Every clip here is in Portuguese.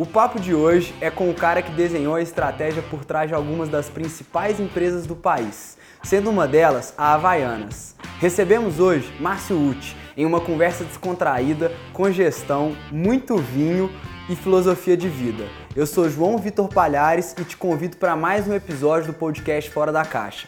O papo de hoje é com o cara que desenhou a estratégia por trás de algumas das principais empresas do país, sendo uma delas a Havaianas. Recebemos hoje Márcio Uti em uma conversa descontraída, com gestão, muito vinho e filosofia de vida. Eu sou João Vitor Palhares e te convido para mais um episódio do podcast Fora da Caixa.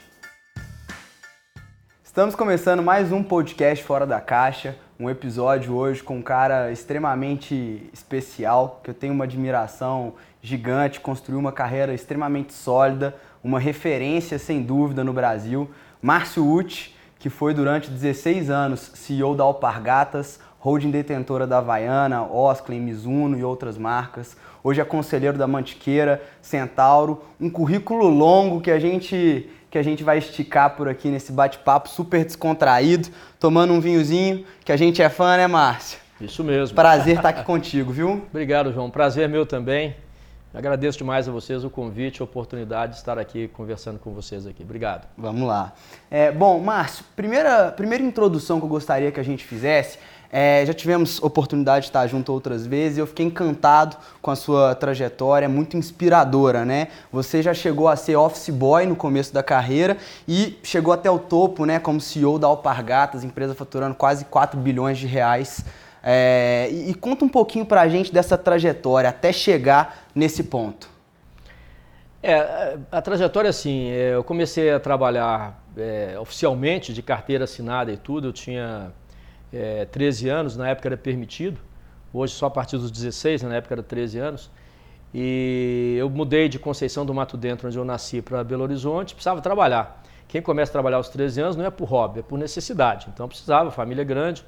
Estamos começando mais um podcast Fora da Caixa, um episódio hoje com um cara extremamente especial, que eu tenho uma admiração gigante, construiu uma carreira extremamente sólida, uma referência sem dúvida no Brasil, Márcio Uti, que foi durante 16 anos CEO da Alpargatas, holding detentora da Havaiana, Osklin, Mizuno e outras marcas. Hoje é conselheiro da Mantiqueira, Centauro, um currículo longo que a gente que a gente vai esticar por aqui nesse bate-papo super descontraído, tomando um vinhozinho, que a gente é fã, né, Márcio? Isso mesmo. Prazer estar aqui contigo, viu? Obrigado, João. Prazer meu também. Agradeço demais a vocês o convite, a oportunidade de estar aqui conversando com vocês aqui. Obrigado. Vamos lá. É, bom, Márcio, primeira, primeira introdução que eu gostaria que a gente fizesse é, já tivemos oportunidade de estar junto outras vezes e eu fiquei encantado com a sua trajetória, muito inspiradora, né? Você já chegou a ser office boy no começo da carreira e chegou até o topo, né, como CEO da Alpargatas, empresa faturando quase 4 bilhões de reais. É, e, e, conta um pouquinho pra gente dessa trajetória até chegar nesse ponto. É, a trajetória assim, é, eu comecei a trabalhar é, oficialmente de carteira assinada e tudo, eu tinha é, 13 anos, na época era permitido, hoje só a partir dos 16, na época era 13 anos. E eu mudei de Conceição do Mato Dentro, onde eu nasci, para Belo Horizonte, precisava trabalhar. Quem começa a trabalhar aos 13 anos não é por hobby, é por necessidade. Então precisava, família grande.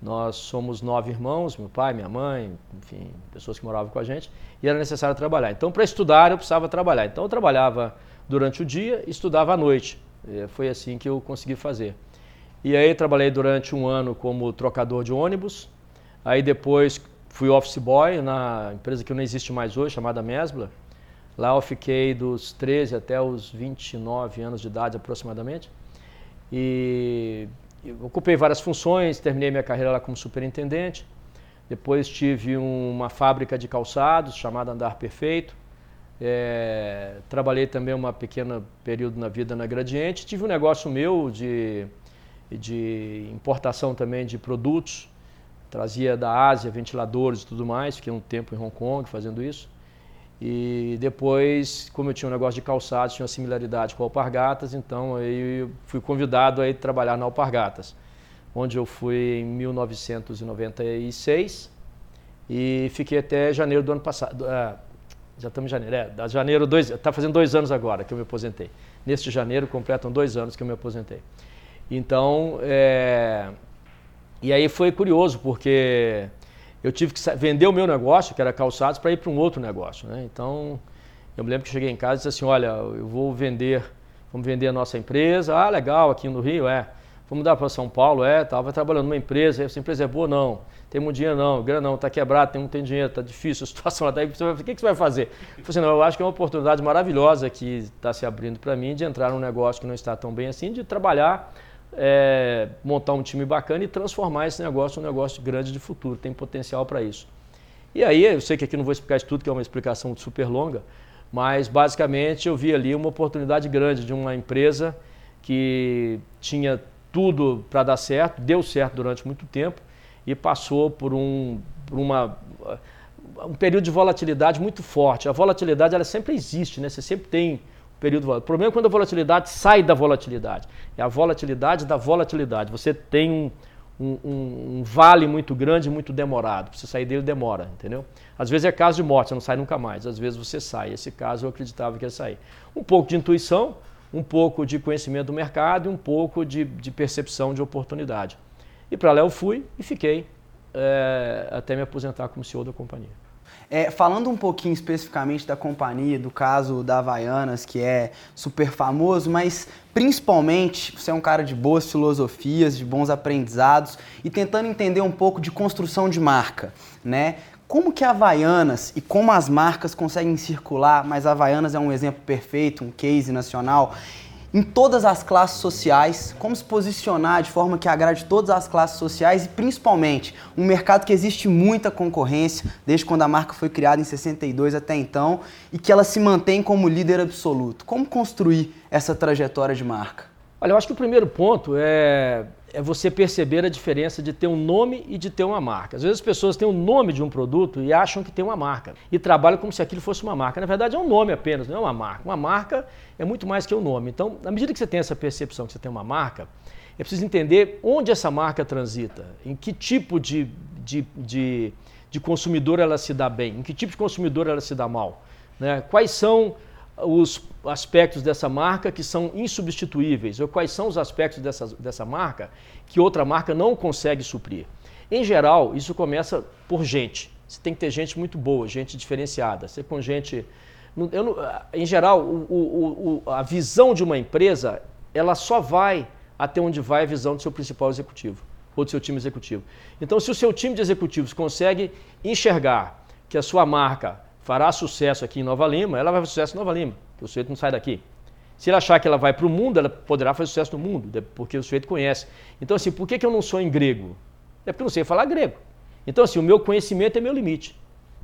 Nós somos nove irmãos, meu pai, minha mãe, enfim, pessoas que moravam com a gente, e era necessário trabalhar. Então, para estudar, eu precisava trabalhar. Então, eu trabalhava durante o dia e estudava à noite. Foi assim que eu consegui fazer. E aí trabalhei durante um ano como trocador de ônibus. Aí depois fui office boy na empresa que não existe mais hoje, chamada Mesbla. Lá eu fiquei dos 13 até os 29 anos de idade aproximadamente. E ocupei várias funções, terminei minha carreira lá como superintendente. Depois tive uma fábrica de calçados chamada Andar Perfeito. É, trabalhei também um pequeno período na vida na Gradiente. Tive um negócio meu de de importação também de produtos. Trazia da Ásia ventiladores e tudo mais. Fiquei um tempo em Hong Kong fazendo isso. E depois, como eu tinha um negócio de calçados, tinha uma similaridade com Alpargatas, então eu fui convidado a trabalhar na Alpargatas, onde eu fui em 1996 e fiquei até janeiro do ano passado. Ah, já estamos em janeiro, é, da janeiro, dois, está fazendo dois anos agora que eu me aposentei. Neste janeiro completam dois anos que eu me aposentei. Então, é... e aí foi curioso, porque eu tive que vender o meu negócio, que era calçados, para ir para um outro negócio. Né? Então, eu me lembro que cheguei em casa e disse assim, olha, eu vou vender, vamos vender a nossa empresa. Ah, legal, aqui no Rio, é. Vamos mudar para São Paulo, é, estava trabalhando numa empresa, essa empresa é boa, não. Tem muito dinheiro, não. Grana não, está quebrado, tem, não tem dinheiro, está difícil a situação lá. Tá o que, que você vai fazer? Eu falei assim, não, eu acho que é uma oportunidade maravilhosa que está se abrindo para mim de entrar num negócio que não está tão bem assim, de trabalhar é, montar um time bacana e transformar esse negócio num negócio grande de futuro, tem potencial para isso. E aí, eu sei que aqui não vou explicar isso tudo, que é uma explicação super longa, mas basicamente eu vi ali uma oportunidade grande de uma empresa que tinha tudo para dar certo, deu certo durante muito tempo e passou por um, por uma, um período de volatilidade muito forte. A volatilidade ela sempre existe, né? Você sempre tem período O problema é quando a volatilidade sai da volatilidade. É a volatilidade da volatilidade. Você tem um, um, um, vale muito grande, muito demorado. Para você sair dele demora, entendeu? Às vezes é caso de morte, você não sai nunca mais. Às vezes você sai. Esse caso eu acreditava que ia sair. Um pouco de intuição, um pouco de conhecimento do mercado e um pouco de, de percepção de oportunidade. E para lá eu fui e fiquei é, até me aposentar como CEO da companhia. É, falando um pouquinho especificamente da companhia, do caso da Havaianas, que é super famoso, mas principalmente você é um cara de boas filosofias, de bons aprendizados e tentando entender um pouco de construção de marca, né? Como que a Havaianas e como as marcas conseguem circular, mas a Havaianas é um exemplo perfeito, um case nacional, em todas as classes sociais, como se posicionar de forma que agrade todas as classes sociais e principalmente um mercado que existe muita concorrência desde quando a marca foi criada em 62 até então e que ela se mantém como líder absoluto. Como construir essa trajetória de marca? Olha, eu acho que o primeiro ponto é é você perceber a diferença de ter um nome e de ter uma marca. Às vezes as pessoas têm o nome de um produto e acham que tem uma marca e trabalham como se aquilo fosse uma marca. Na verdade é um nome apenas, não é uma marca. Uma marca é muito mais que um nome. Então, na medida que você tem essa percepção que você tem uma marca, é preciso entender onde essa marca transita, em que tipo de, de, de, de consumidor ela se dá bem, em que tipo de consumidor ela se dá mal. Né? Quais são os aspectos dessa marca que são insubstituíveis, ou quais são os aspectos dessa, dessa marca que outra marca não consegue suprir. Em geral, isso começa por gente. Você tem que ter gente muito boa, gente diferenciada. Você com gente. Eu, em geral, o, o, o, a visão de uma empresa, ela só vai até onde vai a visão do seu principal executivo ou do seu time executivo. Então, se o seu time de executivos consegue enxergar que a sua marca fará sucesso aqui em Nova Lima, ela vai fazer sucesso em Nova Lima, porque o sujeito não sai daqui. Se ele achar que ela vai para o mundo, ela poderá fazer sucesso no mundo, porque o sujeito conhece. Então, assim, por que, que eu não sou em grego? É porque eu não sei falar grego. Então, assim, o meu conhecimento é meu limite.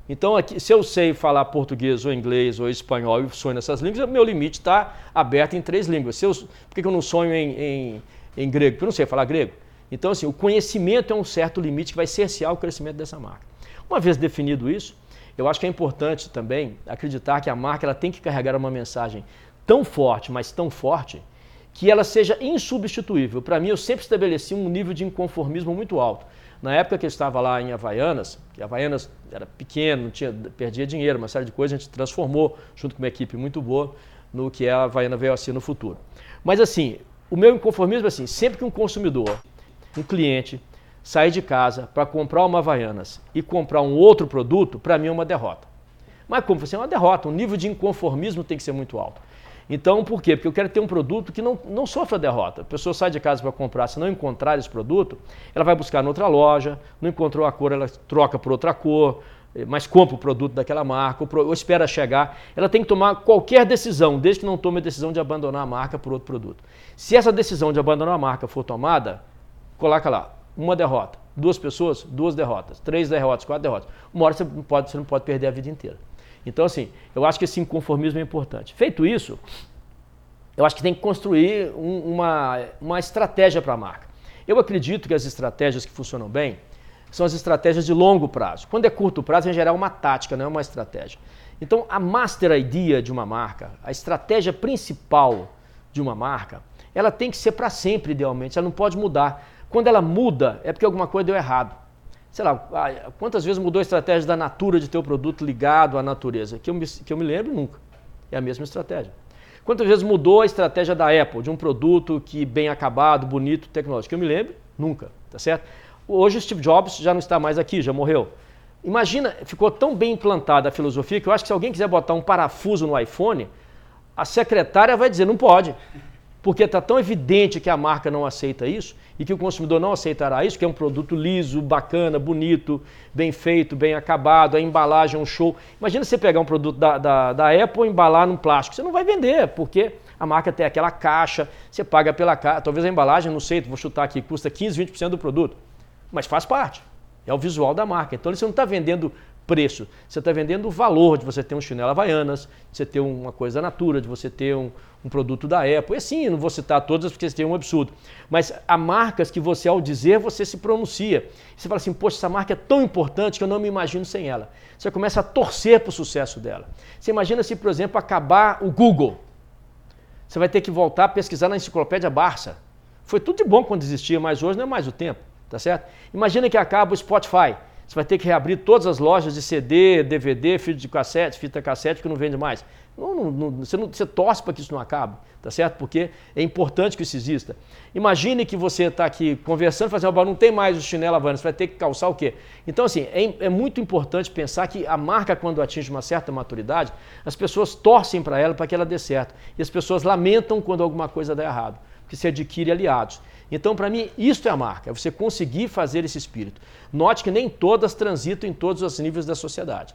Então, aqui, se eu sei falar português ou inglês ou espanhol e sonho nessas línguas, meu limite está aberto em três línguas. Eu, por que, que eu não sonho em, em, em grego? Porque eu não sei falar grego. Então, assim, o conhecimento é um certo limite que vai cercear o crescimento dessa marca. Uma vez definido isso, eu acho que é importante também acreditar que a marca ela tem que carregar uma mensagem tão forte, mas tão forte, que ela seja insubstituível. Para mim, eu sempre estabeleci um nível de inconformismo muito alto. Na época que eu estava lá em Havaianas, que Havaianas era pequeno, tinha, perdia dinheiro, uma série de coisas, a gente transformou, junto com uma equipe muito boa, no que é a Havaiana veio assim no futuro. Mas assim, o meu inconformismo é assim, sempre que um consumidor, um cliente, sair de casa para comprar uma Havaianas e comprar um outro produto, para mim é uma derrota. Mas como você é uma derrota, o nível de inconformismo tem que ser muito alto. Então, por quê? Porque eu quero ter um produto que não, não sofra derrota. A pessoa sai de casa para comprar, se não encontrar esse produto, ela vai buscar noutra loja, não encontrou a cor, ela troca por outra cor, mas compra o produto daquela marca, ou espera chegar. Ela tem que tomar qualquer decisão, desde que não tome a decisão de abandonar a marca por outro produto. Se essa decisão de abandonar a marca for tomada, coloca lá, uma derrota. Duas pessoas, duas derrotas. Três derrotas, quatro derrotas. Uma hora você não pode, você não pode perder a vida inteira. Então, assim, eu acho que esse inconformismo é importante. Feito isso, eu acho que tem que construir um, uma, uma estratégia para a marca. Eu acredito que as estratégias que funcionam bem são as estratégias de longo prazo. Quando é curto prazo, em geral, é uma tática, não é uma estratégia. Então, a master idea de uma marca, a estratégia principal de uma marca, ela tem que ser para sempre, idealmente, ela não pode mudar. Quando ela muda, é porque alguma coisa deu errado. Sei lá, quantas vezes mudou a estratégia da Natura de ter o produto ligado à natureza? Que eu me, que eu me lembro, nunca. É a mesma estratégia. Quantas vezes mudou a estratégia da Apple, de um produto que bem acabado, bonito, tecnológico? Que eu me lembro, nunca, tá certo? Hoje o Steve Jobs já não está mais aqui, já morreu. Imagina, ficou tão bem implantada a filosofia que eu acho que se alguém quiser botar um parafuso no iPhone, a secretária vai dizer, não pode porque está tão evidente que a marca não aceita isso e que o consumidor não aceitará isso, que é um produto liso, bacana, bonito, bem feito, bem acabado, a embalagem é um show. Imagina você pegar um produto da, da, da Apple e embalar num plástico. Você não vai vender, porque a marca tem aquela caixa, você paga pela caixa. Talvez a embalagem, não sei, vou chutar aqui, custa 15, 20% do produto. Mas faz parte. É o visual da marca. Então você não está vendendo preço. Você está vendendo o valor de você ter um chinelo Havaianas, de você ter uma coisa da Natura, de você ter um, um produto da Apple. E assim, não vou citar todas porque tem um absurdo. Mas há marcas que você, ao dizer, você se pronuncia. Você fala assim, poxa, essa marca é tão importante que eu não me imagino sem ela. Você começa a torcer para o sucesso dela. Você imagina se, por exemplo, acabar o Google. Você vai ter que voltar a pesquisar na enciclopédia Barça. Foi tudo de bom quando existia, mas hoje não é mais o tempo, tá certo? Imagina que acaba o Spotify. Você vai ter que reabrir todas as lojas de CD, DVD, fita de cassete, fita cassete que não vende mais. Não, não, não, você, não, você torce para que isso não acabe, tá certo? Porque é importante que isso exista. Imagine que você está aqui conversando, fazendo, não tem mais o chinelo Havana, você vai ter que calçar o quê? Então, assim, é, é muito importante pensar que a marca, quando atinge uma certa maturidade, as pessoas torcem para ela para que ela dê certo. E as pessoas lamentam quando alguma coisa dá errado, porque se adquire aliados. Então, para mim, isto é a marca, é você conseguir fazer esse espírito. Note que nem todas transitam em todos os níveis da sociedade.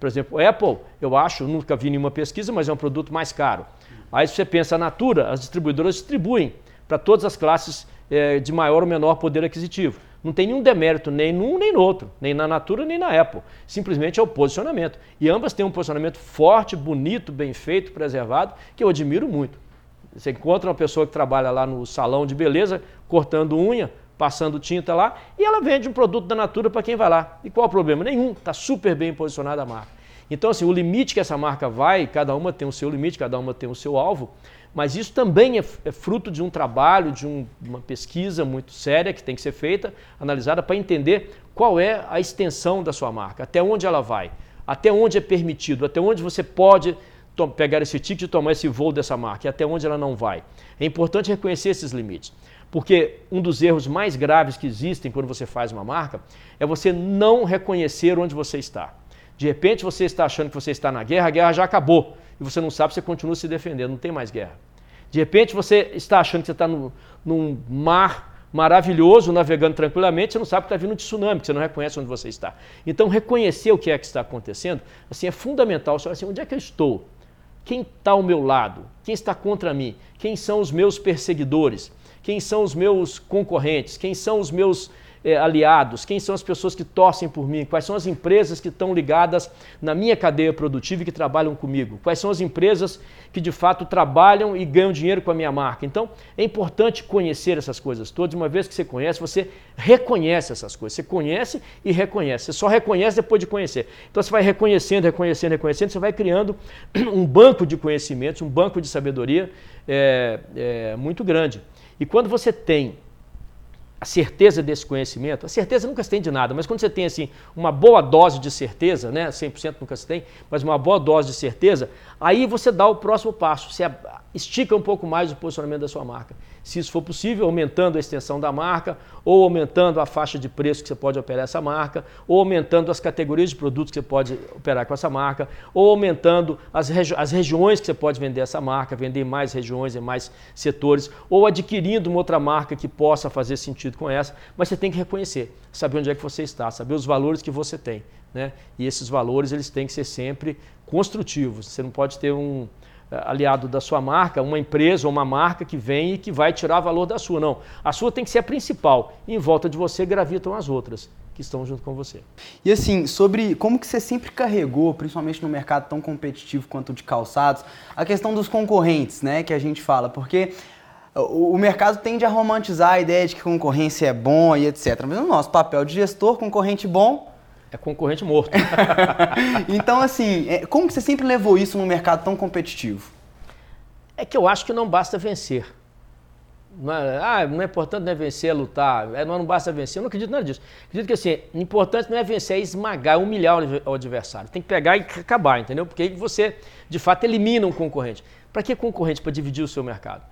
Por exemplo, Apple, eu acho, nunca vi nenhuma pesquisa, mas é um produto mais caro. Aí você pensa a Natura, as distribuidoras distribuem para todas as classes é, de maior ou menor poder aquisitivo. Não tem nenhum demérito nem num nem no outro, nem na Natura nem na Apple. Simplesmente é o posicionamento. E ambas têm um posicionamento forte, bonito, bem feito, preservado, que eu admiro muito. Você encontra uma pessoa que trabalha lá no salão de beleza, cortando unha, passando tinta lá, e ela vende um produto da Natura para quem vai lá. E qual o problema? Nenhum. Está super bem posicionada a marca. Então, assim, o limite que essa marca vai, cada uma tem o seu limite, cada uma tem o seu alvo, mas isso também é, é fruto de um trabalho, de um, uma pesquisa muito séria que tem que ser feita, analisada para entender qual é a extensão da sua marca, até onde ela vai, até onde é permitido, até onde você pode pegar esse ticket e tomar esse voo dessa marca, e até onde ela não vai. É importante reconhecer esses limites. Porque um dos erros mais graves que existem quando você faz uma marca é você não reconhecer onde você está. De repente você está achando que você está na guerra, a guerra já acabou. E você não sabe, você continua se defendendo, não tem mais guerra. De repente você está achando que você está no, num mar maravilhoso, navegando tranquilamente, você não sabe que está vindo um tsunami, que você não reconhece onde você está. Então, reconhecer o que é que está acontecendo assim, é fundamental. Você assim, onde é que eu estou? Quem está ao meu lado? Quem está contra mim? Quem são os meus perseguidores? Quem são os meus concorrentes? Quem são os meus é, aliados? Quem são as pessoas que torcem por mim? Quais são as empresas que estão ligadas na minha cadeia produtiva e que trabalham comigo? Quais são as empresas que de fato trabalham e ganham dinheiro com a minha marca? Então é importante conhecer essas coisas todas. Uma vez que você conhece, você reconhece essas coisas. Você conhece e reconhece. Você só reconhece depois de conhecer. Então você vai reconhecendo, reconhecendo, reconhecendo, você vai criando um banco de conhecimentos, um banco de sabedoria é, é, muito grande. E quando você tem certeza desse conhecimento, a certeza nunca se tem de nada, mas quando você tem assim uma boa dose de certeza, né, 100% nunca se tem, mas uma boa dose de certeza, aí você dá o próximo passo, você estica um pouco mais o posicionamento da sua marca se isso for possível, aumentando a extensão da marca, ou aumentando a faixa de preço que você pode operar essa marca, ou aumentando as categorias de produtos que você pode operar com essa marca, ou aumentando as, regi as regiões que você pode vender essa marca, vender em mais regiões, em mais setores, ou adquirindo uma outra marca que possa fazer sentido com essa, mas você tem que reconhecer, saber onde é que você está, saber os valores que você tem. Né? E esses valores eles têm que ser sempre construtivos. Você não pode ter um, aliado da sua marca, uma empresa ou uma marca que vem e que vai tirar valor da sua. Não. A sua tem que ser a principal. E em volta de você gravitam as outras que estão junto com você. E assim, sobre como que você sempre carregou, principalmente no mercado tão competitivo quanto o de calçados, a questão dos concorrentes, né, que a gente fala, porque o mercado tende a romantizar a ideia de que concorrência é bom e etc. Mas no nosso papel de gestor, concorrente bom é concorrente morto. então, assim, é, como que você sempre levou isso num mercado tão competitivo? É que eu acho que não basta vencer. Não é, ah, não é importante não é vencer, é lutar. É, não, não basta vencer. Eu não acredito nada disso. Acredito que assim, o importante não é vencer, é esmagar, é humilhar o adversário. Tem que pegar e acabar, entendeu? Porque aí você, de fato, elimina um concorrente. Para que concorrente? Para dividir o seu mercado.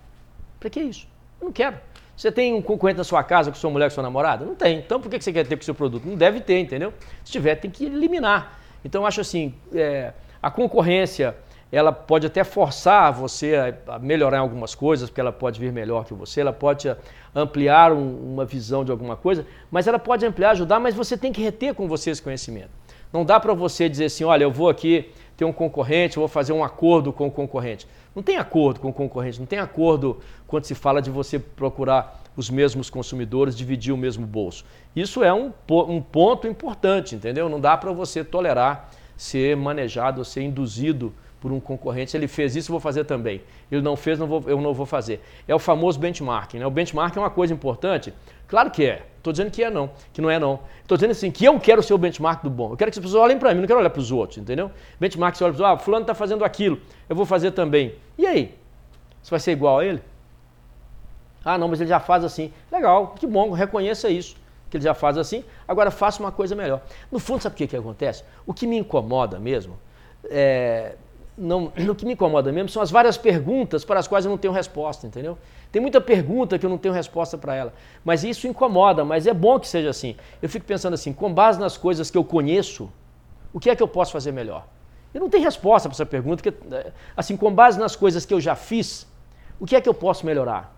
Para que isso? Eu não quero. Você tem um concorrente na sua casa com sua mulher, com sua namorada? Não tem. Então por que você quer ter com seu produto? Não deve ter, entendeu? Se tiver, tem que eliminar. Então acho assim, é, a concorrência ela pode até forçar você a melhorar algumas coisas, porque ela pode vir melhor que você, ela pode ampliar um, uma visão de alguma coisa, mas ela pode ampliar, ajudar, mas você tem que reter com você esse conhecimento. Não dá para você dizer assim, olha, eu vou aqui ter um concorrente, eu vou fazer um acordo com o concorrente. Não tem acordo com o concorrente, não tem acordo quando se fala de você procurar os mesmos consumidores, dividir o mesmo bolso. Isso é um, um ponto importante, entendeu? Não dá para você tolerar ser manejado, ser induzido por um concorrente. Ele fez isso, eu vou fazer também. Ele não fez, não vou, eu não vou fazer. É o famoso benchmarking. Né? O benchmarking é uma coisa importante? Claro que é. Estou dizendo que é não, que não é não. Estou dizendo assim, que eu quero ser o benchmark do bom. Eu quero que as pessoas olhem para mim, não quero olhar para os outros, entendeu? Benchmark, você olha para ah, fulano está fazendo aquilo, eu vou fazer também. E aí? Você vai ser igual a ele? Ah, não, mas ele já faz assim. Legal, que bom, reconheça isso, que ele já faz assim. Agora faça uma coisa melhor. No fundo, sabe o que, que acontece? O que me incomoda mesmo, é, não, o que me incomoda mesmo são as várias perguntas para as quais eu não tenho resposta, entendeu? Tem muita pergunta que eu não tenho resposta para ela. Mas isso incomoda, mas é bom que seja assim. Eu fico pensando assim, com base nas coisas que eu conheço, o que é que eu posso fazer melhor? Eu não tenho resposta para essa pergunta, eh, assim, com base nas coisas que eu já fiz, o que é que eu posso melhorar?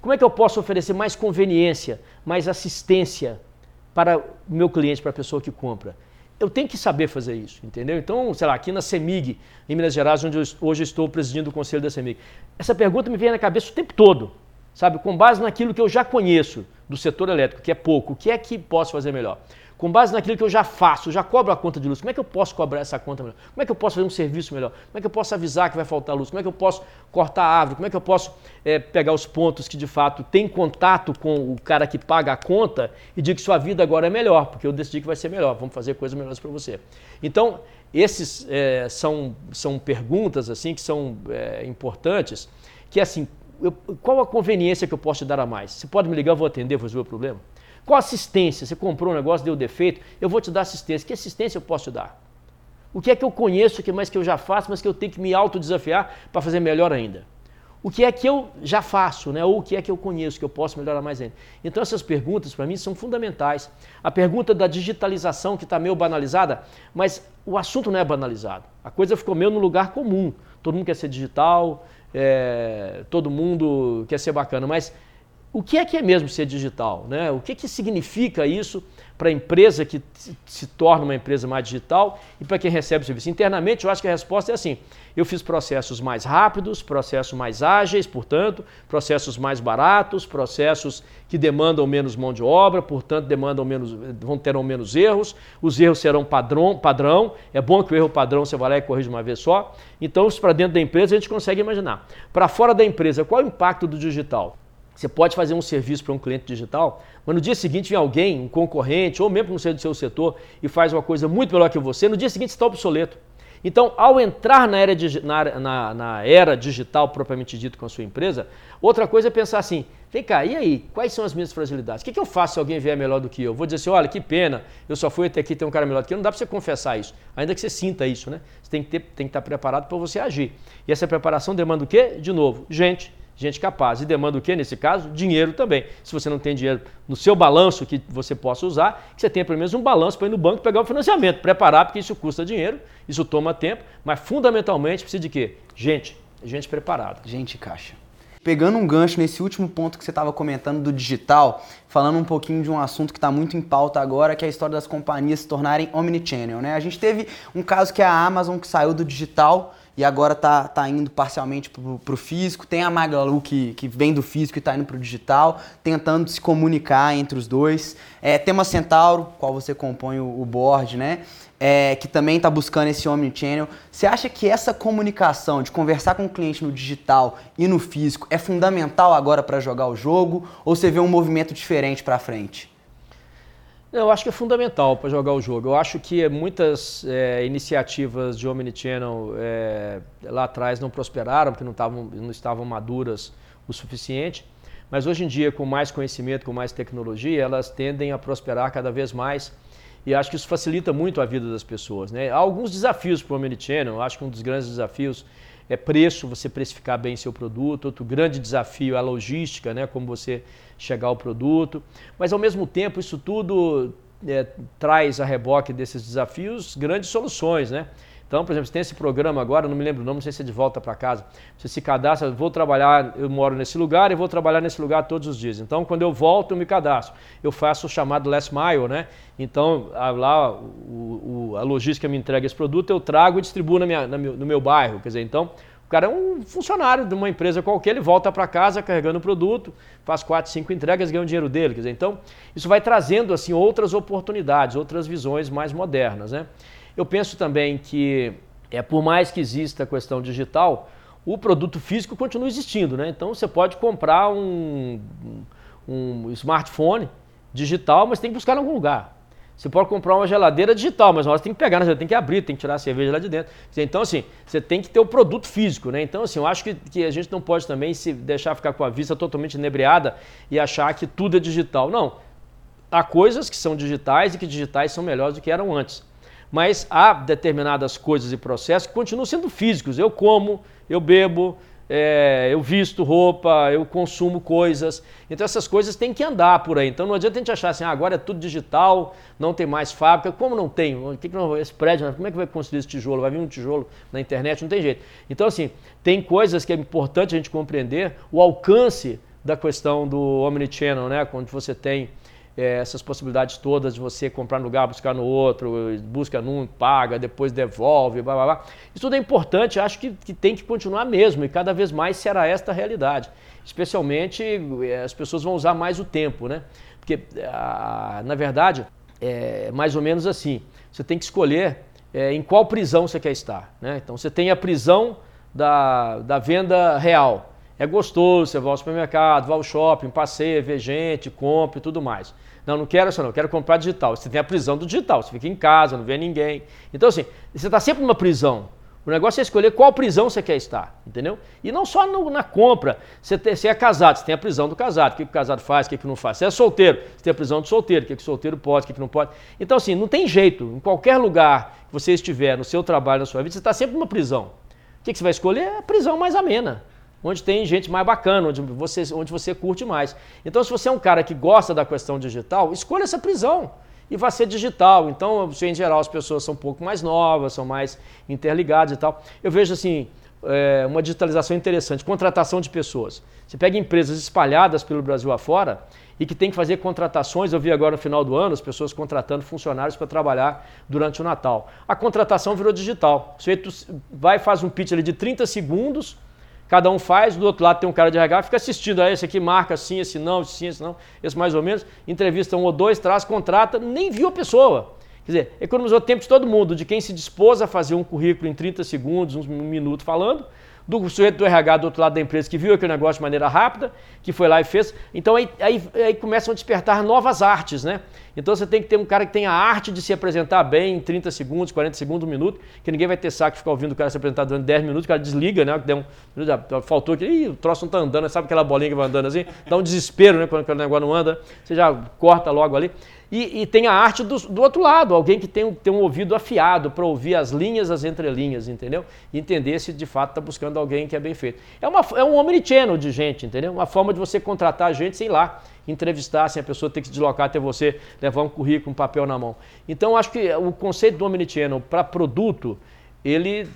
Como é que eu posso oferecer mais conveniência, mais assistência para o meu cliente, para a pessoa que compra? Eu tenho que saber fazer isso, entendeu? Então, sei lá, aqui na CEMIG, em Minas Gerais, onde eu, hoje estou presidindo o conselho da CEMIG, essa pergunta me vem na cabeça o tempo todo, sabe? Com base naquilo que eu já conheço do setor elétrico, que é pouco, o que é que posso fazer melhor? Com base naquilo que eu já faço, já cobro a conta de luz, como é que eu posso cobrar essa conta melhor? Como é que eu posso fazer um serviço melhor? Como é que eu posso avisar que vai faltar luz? Como é que eu posso cortar a árvore? Como é que eu posso é, pegar os pontos que de fato têm contato com o cara que paga a conta e dizer que sua vida agora é melhor, porque eu decidi que vai ser melhor, vamos fazer coisas melhores para você. Então, esses é, são, são perguntas assim que são é, importantes, que assim, eu, qual a conveniência que eu posso te dar a mais? Você pode me ligar, eu vou atender, vou resolver o problema? Qual assistência? Você comprou um negócio, deu defeito, eu vou te dar assistência. Que assistência eu posso te dar? O que é que eu conheço, que mais que eu já faço, mas que eu tenho que me autodesafiar para fazer melhor ainda? O que é que eu já faço, né? ou o que é que eu conheço, que eu posso melhorar mais ainda? Então essas perguntas para mim são fundamentais. A pergunta da digitalização que está meio banalizada, mas o assunto não é banalizado. A coisa ficou meio no lugar comum. Todo mundo quer ser digital, é, todo mundo quer ser bacana, mas o que é que é mesmo ser digital? Né? O que, que significa isso para a empresa que se torna uma empresa mais digital e para quem recebe o serviço? Internamente, eu acho que a resposta é assim: eu fiz processos mais rápidos, processos mais ágeis, portanto, processos mais baratos, processos que demandam menos mão de obra, portanto, demandam menos, vão terão menos erros, os erros serão padrão, padrão. É bom que o erro padrão você vai lá e corrige uma vez só. Então, isso para dentro da empresa a gente consegue imaginar. Para fora da empresa, qual é o impacto do digital? Você pode fazer um serviço para um cliente digital, mas no dia seguinte vem alguém, um concorrente, ou mesmo não seja do seu setor, e faz uma coisa muito melhor que você, no dia seguinte está obsoleto. Então, ao entrar na era, na, na, na era, digital propriamente dito com a sua empresa, outra coisa é pensar assim: vem cá, e aí? Quais são as minhas fragilidades? O que, que eu faço se alguém vier melhor do que eu? Vou dizer assim: olha, que pena, eu só fui até aqui ter um cara melhor do que eu. Não dá para você confessar isso, ainda que você sinta isso, né? Você tem que, ter, tem que estar preparado para você agir. E essa preparação demanda o quê? De novo, gente gente capaz. E demanda o quê? Nesse caso, dinheiro também. Se você não tem dinheiro no seu balanço que você possa usar, que você tenha pelo menos um balanço para ir no banco pegar o financiamento, preparar, porque isso custa dinheiro, isso toma tempo, mas fundamentalmente precisa de quê? Gente, gente preparada. Gente caixa. Pegando um gancho nesse último ponto que você estava comentando do digital, falando um pouquinho de um assunto que está muito em pauta agora, que é a história das companhias se tornarem omnichannel. Né? A gente teve um caso que é a Amazon que saiu do digital e agora tá, tá indo parcialmente para o físico. Tem a Magalu que, que vem do físico e está indo para o digital, tentando se comunicar entre os dois. É, tem uma Centauro, qual você compõe o, o board, né? É, que também está buscando esse omnichannel. Você acha que essa comunicação de conversar com o cliente no digital e no físico é fundamental agora para jogar o jogo? Ou você vê um movimento diferente para frente? Eu acho que é fundamental para jogar o jogo. Eu acho que muitas é, iniciativas de Omnichannel é, lá atrás não prosperaram, porque não, tavam, não estavam maduras o suficiente. Mas hoje em dia, com mais conhecimento, com mais tecnologia, elas tendem a prosperar cada vez mais. E acho que isso facilita muito a vida das pessoas. Né? Há alguns desafios para o Omnichannel. Acho que um dos grandes desafios é preço, você precificar bem seu produto. Outro grande desafio é a logística, né? como você chegar ao produto. Mas, ao mesmo tempo, isso tudo é, traz a reboque desses desafios grandes soluções. Né? Então, por exemplo, você tem esse programa agora, não me lembro o nome, não sei se é de volta para casa. Você se cadastra, vou trabalhar, eu moro nesse lugar e vou trabalhar nesse lugar todos os dias. Então, quando eu volto, eu me cadastro. Eu faço o chamado last mile, né? Então, lá o, o, a logística me entrega esse produto, eu trago e distribuo na minha, na meu, no meu bairro. Quer dizer, então, o cara é um funcionário de uma empresa qualquer, ele volta para casa carregando o produto, faz quatro, cinco entregas, ganha o dinheiro dele. Quer dizer, então, isso vai trazendo assim outras oportunidades, outras visões mais modernas, né? Eu penso também que, é, por mais que exista a questão digital, o produto físico continua existindo. Né? Então você pode comprar um, um smartphone digital, mas tem que buscar em algum lugar. Você pode comprar uma geladeira digital, mas você tem que pegar, você tem que abrir, tem que tirar a cerveja lá de dentro. Então, assim, você tem que ter o produto físico, né? Então, assim, eu acho que, que a gente não pode também se deixar ficar com a vista totalmente inebriada e achar que tudo é digital. Não. Há coisas que são digitais e que digitais são melhores do que eram antes mas há determinadas coisas e processos que continuam sendo físicos. Eu como, eu bebo, é, eu visto roupa, eu consumo coisas. Então essas coisas têm que andar por aí. Então não adianta a gente achar assim, ah, agora é tudo digital, não tem mais fábrica. Como não tem? Que, que não, esse prédio, como é que vai construir esse tijolo? Vai vir um tijolo na internet? Não tem jeito. Então assim, tem coisas que é importante a gente compreender o alcance da questão do omnichannel, né? Quando você tem é, essas possibilidades todas de você comprar no lugar, buscar no outro, busca num, paga, depois devolve, blá blá blá. Isso tudo é importante, acho que, que tem que continuar mesmo e cada vez mais será esta a realidade. Especialmente é, as pessoas vão usar mais o tempo, né? Porque, a, na verdade, é mais ou menos assim. Você tem que escolher é, em qual prisão você quer estar. Né? Então você tem a prisão da, da venda real. É gostoso, você vai ao supermercado, vai ao shopping, passeia, vê gente, compra e tudo mais. Não, não quero isso não, quero comprar digital. Você tem a prisão do digital, você fica em casa, não vê ninguém. Então assim, você está sempre numa prisão. O negócio é escolher qual prisão você quer estar, entendeu? E não só no, na compra. Você, tem, você, é casado, você tem a prisão do casado. O que, que o casado faz, o que, que não faz. Você é solteiro, você tem a prisão do solteiro. O que, que o solteiro pode, o que, que não pode. Então, assim, não tem jeito. Em qualquer lugar que você estiver, no seu trabalho, na sua vida, você está sempre numa prisão. O que, que você vai escolher? É a prisão mais amena. Onde tem gente mais bacana, onde você, onde você curte mais. Então, se você é um cara que gosta da questão digital, escolha essa prisão e vai ser digital. Então, em geral, as pessoas são um pouco mais novas, são mais interligadas e tal. Eu vejo assim é, uma digitalização interessante, contratação de pessoas. Você pega empresas espalhadas pelo Brasil afora e que tem que fazer contratações. Eu vi agora no final do ano as pessoas contratando funcionários para trabalhar durante o Natal. A contratação virou digital. O sujeito vai faz um pitch ali de 30 segundos Cada um faz, do outro lado tem um cara de RH, fica assistindo. Aí esse aqui marca assim, esse não, esse sim, esse não, esse mais ou menos. Entrevista um ou dois, traz, contrata, nem viu a pessoa. Quer dizer, economizou tempo de todo mundo, de quem se dispôs a fazer um currículo em 30 segundos, um minuto falando, do sujeito do RH do outro lado da empresa que viu aquele negócio de maneira rápida, que foi lá e fez. Então aí, aí, aí, começam a despertar novas artes, né? Então você tem que ter um cara que tenha a arte de se apresentar bem em 30 segundos, 40 segundos, um minuto, que ninguém vai ter saco de ficar ouvindo o cara se apresentar durante 10 minutos, o cara desliga, né? Deu um, faltou aqui, Ih, o troço não tá andando, sabe aquela bolinha que vai andando assim? Dá um desespero, né? Quando o negócio não anda, você já corta logo ali. E, e, tem a arte do, do, outro lado, alguém que tem, tem um ouvido afiado para ouvir as linhas, as entrelinhas, entendeu? E entender se de fato está buscando alguém que é bem feito. É, uma, é um omnichannel de gente, entendeu? Uma forma de você contratar gente, sei lá, entrevistar sem a pessoa ter que se deslocar até você, levar um currículo, um papel na mão. Então, acho que o conceito do omnichannel para produto, ele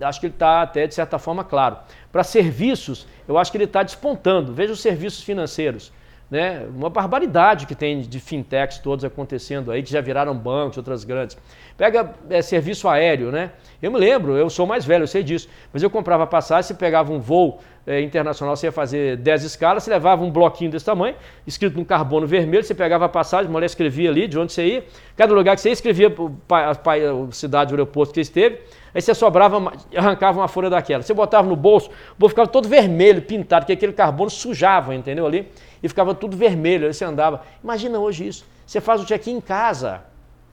acho que ele está até de certa forma claro. Para serviços, eu acho que ele está despontando. Veja os serviços financeiros né? Uma barbaridade que tem de fintechs todos acontecendo aí, que já viraram bancos, outras grandes. Pega é, serviço aéreo, né? Eu me lembro, eu sou mais velho, eu sei disso, mas eu comprava passagem, você pegava um voo é, internacional, você ia fazer 10 escalas, você levava um bloquinho desse tamanho, escrito no carbono vermelho, você pegava a passagem, a mulher escrevia ali de onde você ia, cada lugar que você ia, escrevia a, a cidade, o aeroporto que você esteve, aí você sobrava, arrancava uma folha daquela. Você botava no bolso, o bolso ficava todo vermelho, pintado, porque aquele carbono sujava, entendeu ali? e ficava tudo vermelho, aí você andava. Imagina hoje isso. Você faz o check-in em casa.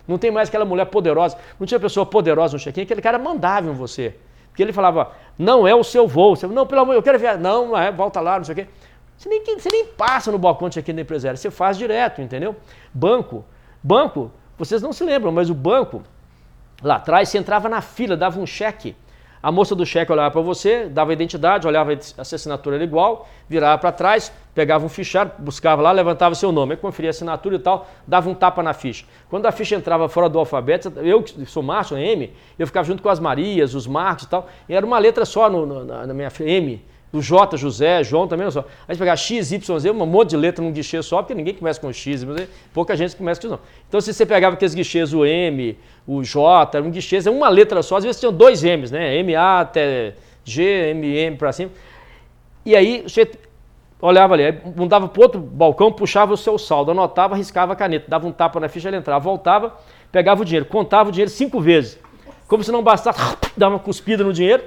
Não tem mais aquela mulher poderosa. Não tinha pessoa poderosa no check-in, aquele cara mandava em você. Porque ele falava, não é o seu voo. Você, não, pelo amor, eu quero viajar. Não, é, volta lá, não sei o quê. Você nem, você nem passa no balcão de check-in da empresária, você faz direto, entendeu? Banco. Banco, vocês não se lembram, mas o banco, lá atrás, você entrava na fila, dava um cheque a moça do cheque olhava para você, dava identidade, olhava se a assinatura era igual, virava para trás, pegava um fichário, buscava lá, levantava seu nome, conferia a assinatura e tal, dava um tapa na ficha. Quando a ficha entrava fora do alfabeto, eu que sou Márcio, M, eu ficava junto com as Marias, os Marcos e tal, e era uma letra só no, no, na minha M, o J, José, João também não só. A gente pegar X, Y, Z, um monte de letra num guichê só, porque ninguém começa com X, mas pouca gente começa com isso não. Então se você pegava aqueles guichês, o M, o J, um guichê, é uma letra só, às vezes tinham dois M's, né? M, A até G, M, M para cima. E aí você olhava ali, mudava para outro balcão, puxava o seu saldo, anotava, riscava a caneta, dava um tapa na ficha, ele entrava, voltava, pegava o dinheiro, contava o dinheiro cinco vezes. Como se não bastasse, dava uma cuspida no dinheiro,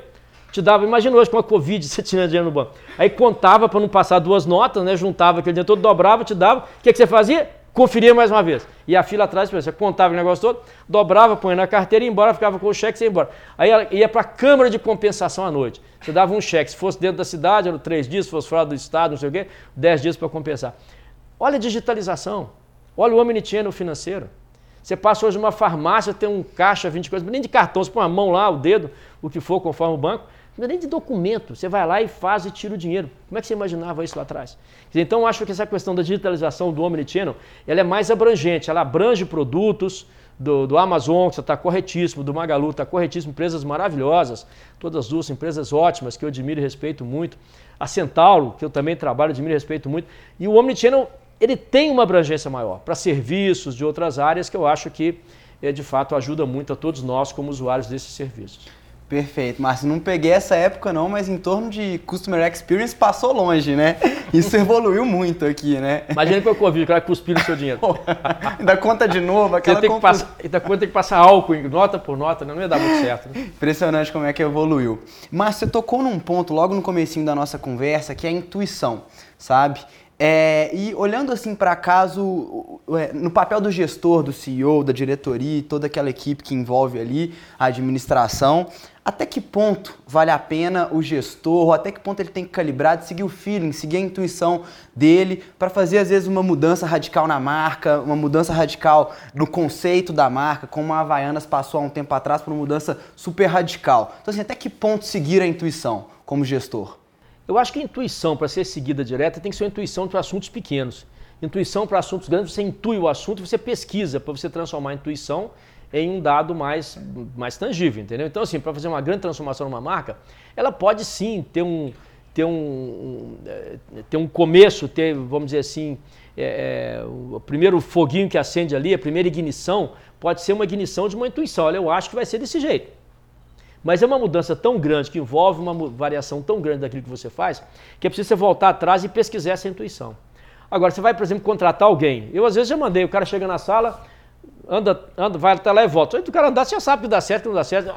te dava, imagina hoje com a Covid, você tinha dinheiro no banco. Aí contava para não passar duas notas, né? Juntava aquele dinheiro todo, dobrava, te dava. O que, que você fazia? Conferia mais uma vez. E a fila atrás, você contava o negócio todo, dobrava, põe na carteira, ia embora, ficava com o cheque, você ia embora. Aí ia para a Câmara de Compensação à noite. Você dava um cheque, se fosse dentro da cidade, eram três dias, se fosse fora do estado, não sei o quê, dez dias para compensar. Olha a digitalização. Olha o omnichannel financeiro. Você passa hoje numa farmácia, tem um caixa, 20 coisas, nem de cartão, você põe a mão lá, o dedo, o que for, conforme o banco, não é nem de documento. Você vai lá e faz e tira o dinheiro. Como é que você imaginava isso lá atrás? Então, acho que essa questão da digitalização do Omnichannel, ela é mais abrangente. Ela abrange produtos do, do Amazon, que está corretíssimo, do Magalu, está corretíssimo. Empresas maravilhosas, todas duas empresas ótimas, que eu admiro e respeito muito. A Centauro, que eu também trabalho, admiro e respeito muito. E o Omnichannel ele tem uma abrangência maior para serviços de outras áreas que eu acho que é, de fato ajuda muito a todos nós como usuários desses serviços. Perfeito, Márcio. Não peguei essa época não, mas em torno de Customer Experience passou longe, né? Isso evoluiu muito aqui, né? Imagina que eu Covid, o cara cuspir no seu dinheiro. ainda conta de novo, aquela tem que ainda conta tem que passar álcool, nota por nota, né? não ia dar muito certo. Né? Impressionante como é que evoluiu. Mas você tocou num ponto logo no comecinho da nossa conversa, que é a intuição, sabe? É, e olhando assim para caso, no papel do gestor, do CEO, da diretoria, toda aquela equipe que envolve ali a administração, até que ponto vale a pena o gestor, ou até que ponto ele tem que calibrar, de seguir o feeling, seguir a intuição dele, para fazer às vezes uma mudança radical na marca, uma mudança radical no conceito da marca, como a Havaianas passou há um tempo atrás por uma mudança super radical. Então assim, até que ponto seguir a intuição como gestor? Eu acho que a intuição, para ser seguida direta, tem que ser uma intuição para assuntos pequenos. Intuição para assuntos grandes, você intui o assunto, você pesquisa para você transformar a intuição em um dado mais, mais tangível, entendeu? Então, assim, para fazer uma grande transformação numa marca, ela pode sim ter um, ter um, ter um começo, ter, vamos dizer assim, é, é, o primeiro foguinho que acende ali, a primeira ignição, pode ser uma ignição de uma intuição. Olha, eu acho que vai ser desse jeito. Mas é uma mudança tão grande, que envolve uma variação tão grande daquilo que você faz, que é preciso você voltar atrás e pesquisar essa intuição. Agora, você vai, por exemplo, contratar alguém. Eu, às vezes, já mandei, o cara chega na sala, anda, anda vai até lá e volta. Aí o cara andar, você já sabe que dá certo, que não dá certo,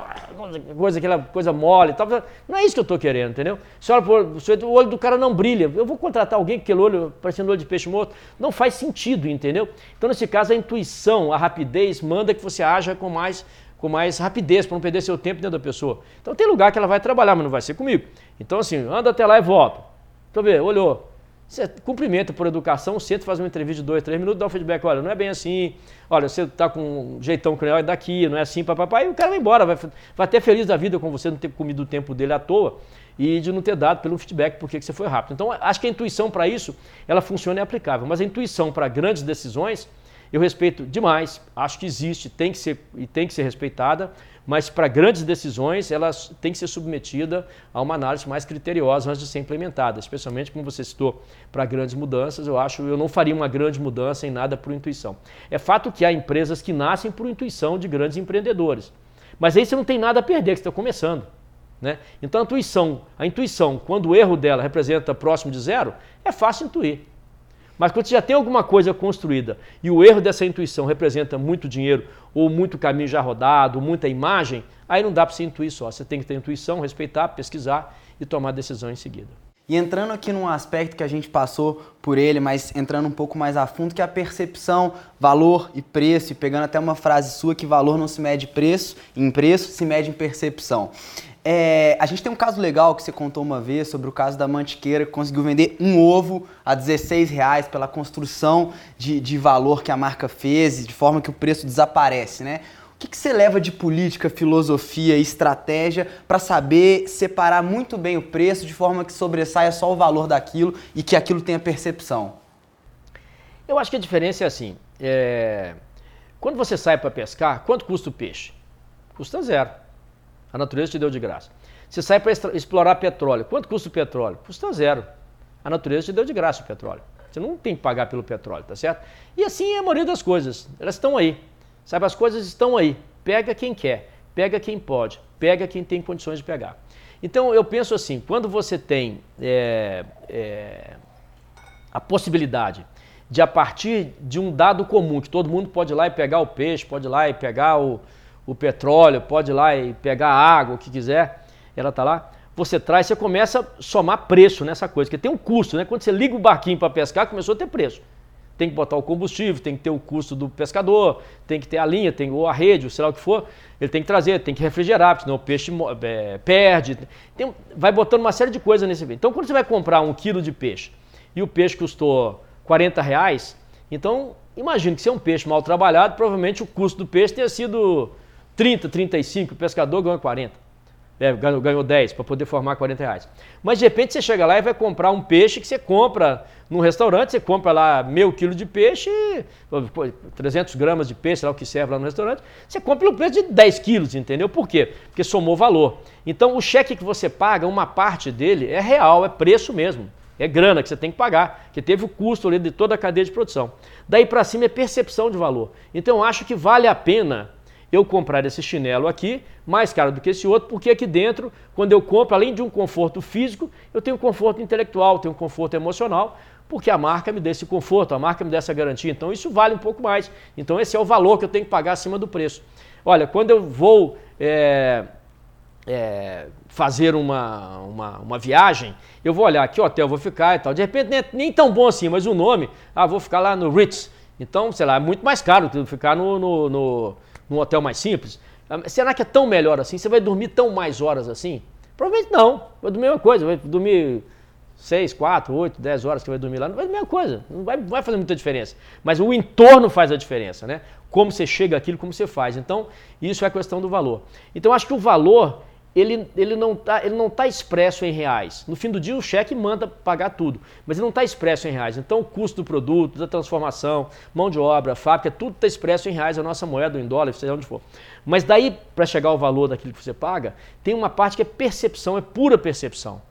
coisa, aquela coisa mole e tal. Não é isso que eu estou querendo, entendeu? Você olha pro, o olho do cara não brilha. Eu vou contratar alguém com aquele olho parecendo olho de peixe morto. Não faz sentido, entendeu? Então, nesse caso, a intuição, a rapidez, manda que você haja com mais com mais rapidez, para não perder seu tempo dentro da pessoa. Então tem lugar que ela vai trabalhar, mas não vai ser comigo. Então assim, anda até lá e volta. Então vê, olhou. Você cumprimenta por educação, senta, faz uma entrevista de dois, três minutos, dá um feedback, olha, não é bem assim, olha, você está com um jeitão cruel é daqui, não é assim, papapá, e o cara vai embora, vai, vai até feliz da vida com você não ter comido o tempo dele à toa e de não ter dado pelo feedback porque que você foi rápido. Então acho que a intuição para isso, ela funciona e é aplicável, mas a intuição para grandes decisões, eu respeito demais, acho que existe, tem que ser e tem que ser respeitada, mas para grandes decisões ela tem que ser submetida a uma análise mais criteriosa antes de ser implementada, especialmente como você citou, para grandes mudanças, eu acho, eu não faria uma grande mudança em nada por intuição. É fato que há empresas que nascem por intuição de grandes empreendedores. Mas aí você não tem nada a perder, que está começando. Né? Então a intuição, a intuição, quando o erro dela representa próximo de zero, é fácil intuir. Mas quando você já tem alguma coisa construída e o erro dessa intuição representa muito dinheiro ou muito caminho já rodado, muita imagem, aí não dá para você intuir só. Você tem que ter intuição, respeitar, pesquisar e tomar decisão em seguida. E entrando aqui num aspecto que a gente passou por ele, mas entrando um pouco mais a fundo, que é a percepção, valor e preço, e pegando até uma frase sua que valor não se mede preço, em preço se mede em percepção. É, a gente tem um caso legal que você contou uma vez sobre o caso da Mantiqueira, que conseguiu vender um ovo a 16 reais pela construção de, de valor que a marca fez, de forma que o preço desaparece, né? O que, que você leva de política, filosofia e estratégia para saber separar muito bem o preço de forma que sobressaia só o valor daquilo e que aquilo tenha percepção? Eu acho que a diferença é assim: é... quando você sai para pescar, quanto custa o peixe? Custa zero. A natureza te deu de graça. Você sai para explorar petróleo. Quanto custa o petróleo? Custa zero. A natureza te deu de graça o petróleo. Você não tem que pagar pelo petróleo, tá certo? E assim é a maioria das coisas. Elas estão aí. Sabe, as coisas estão aí. Pega quem quer, pega quem pode, pega quem tem condições de pegar. Então eu penso assim, quando você tem é, é, a possibilidade de a partir de um dado comum, que todo mundo pode ir lá e pegar o peixe, pode ir lá e pegar o, o petróleo, pode ir lá e pegar a água, o que quiser, ela está lá. Você traz, você começa a somar preço nessa coisa, porque tem um custo, né? Quando você liga o barquinho para pescar, começou a ter preço. Tem que botar o combustível, tem que ter o custo do pescador, tem que ter a linha, tem ou a rede, ou sei lá o que for. Ele tem que trazer, tem que refrigerar, senão o peixe é, perde. Tem, vai botando uma série de coisas nesse vídeo. Então, quando você vai comprar um quilo de peixe e o peixe custou 40 reais, então imagine que se é um peixe mal trabalhado, provavelmente o custo do peixe tenha sido 30, 35, o pescador ganhou 40. É, ganhou, ganhou 10 para poder formar 40 reais. Mas de repente você chega lá e vai comprar um peixe que você compra num restaurante, você compra lá meio quilo de peixe, 300 gramas de peixe, lá o que serve lá no restaurante, você compra pelo preço de 10 quilos, entendeu? Por quê? Porque somou valor. Então o cheque que você paga, uma parte dele é real, é preço mesmo. É grana que você tem que pagar, que teve o custo ali de toda a cadeia de produção. Daí para cima é percepção de valor. Então eu acho que vale a pena eu comprar esse chinelo aqui, mais caro do que esse outro, porque aqui dentro, quando eu compro, além de um conforto físico, eu tenho um conforto intelectual, tenho um conforto emocional, porque a marca me dá esse conforto, a marca me dá essa garantia. Então isso vale um pouco mais. Então esse é o valor que eu tenho que pagar acima do preço. Olha, quando eu vou é, é, fazer uma, uma, uma, viagem, eu vou olhar que hotel vou ficar e tal. De repente nem, nem tão bom assim, mas o nome, ah, vou ficar lá no Ritz. Então, sei lá, é muito mais caro do que ficar no, no, no, num hotel mais simples. Ah, será que é tão melhor assim? Você vai dormir tão mais horas assim? Provavelmente não. Vai dormir a mesma coisa, vai dormir 6, 4, 8, 10 horas que vai dormir lá, não vai a mesma coisa, não vai, vai fazer muita diferença. Mas o entorno faz a diferença, né? Como você chega aquilo, como você faz. Então, isso é a questão do valor. Então, acho que o valor ele, ele não está tá expresso em reais. No fim do dia, o cheque manda pagar tudo, mas ele não está expresso em reais. Então, o custo do produto, da transformação, mão de obra, fábrica, tudo está expresso em reais, a nossa moeda, em dólar, seja onde for. Mas daí, para chegar ao valor daquilo que você paga, tem uma parte que é percepção, é pura percepção.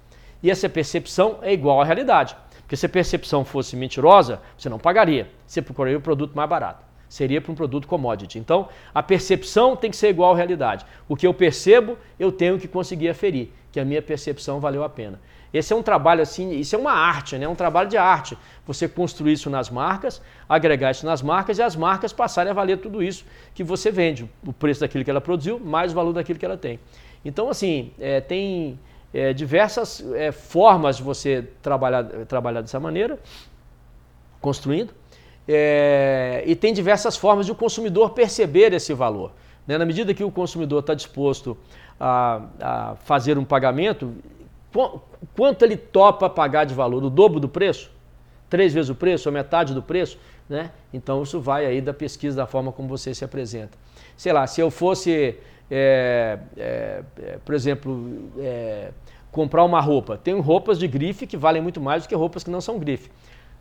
E essa percepção é igual à realidade. Porque se a percepção fosse mentirosa, você não pagaria. Você procuraria o produto mais barato seria para um produto commodity. Então, a percepção tem que ser igual à realidade. O que eu percebo, eu tenho que conseguir aferir, que a minha percepção valeu a pena. Esse é um trabalho assim, isso é uma arte, né? É um trabalho de arte. Você construir isso nas marcas, agregar isso nas marcas e as marcas passarem a valer tudo isso que você vende, o preço daquilo que ela produziu, mais o valor daquilo que ela tem. Então, assim, é, tem é, diversas é, formas de você trabalhar, trabalhar dessa maneira, construindo. É, e tem diversas formas de o consumidor perceber esse valor. Né? Na medida que o consumidor está disposto a, a, fazer um pagamento, quanto ele topa pagar de valor? O dobro do preço? Três vezes o preço? Ou metade do preço? Né? Então isso vai aí da pesquisa, da forma como você se apresenta. Sei lá, se eu fosse, é, é, é por exemplo, é, comprar uma roupa, tem roupas de grife que valem muito mais do que roupas que não são grife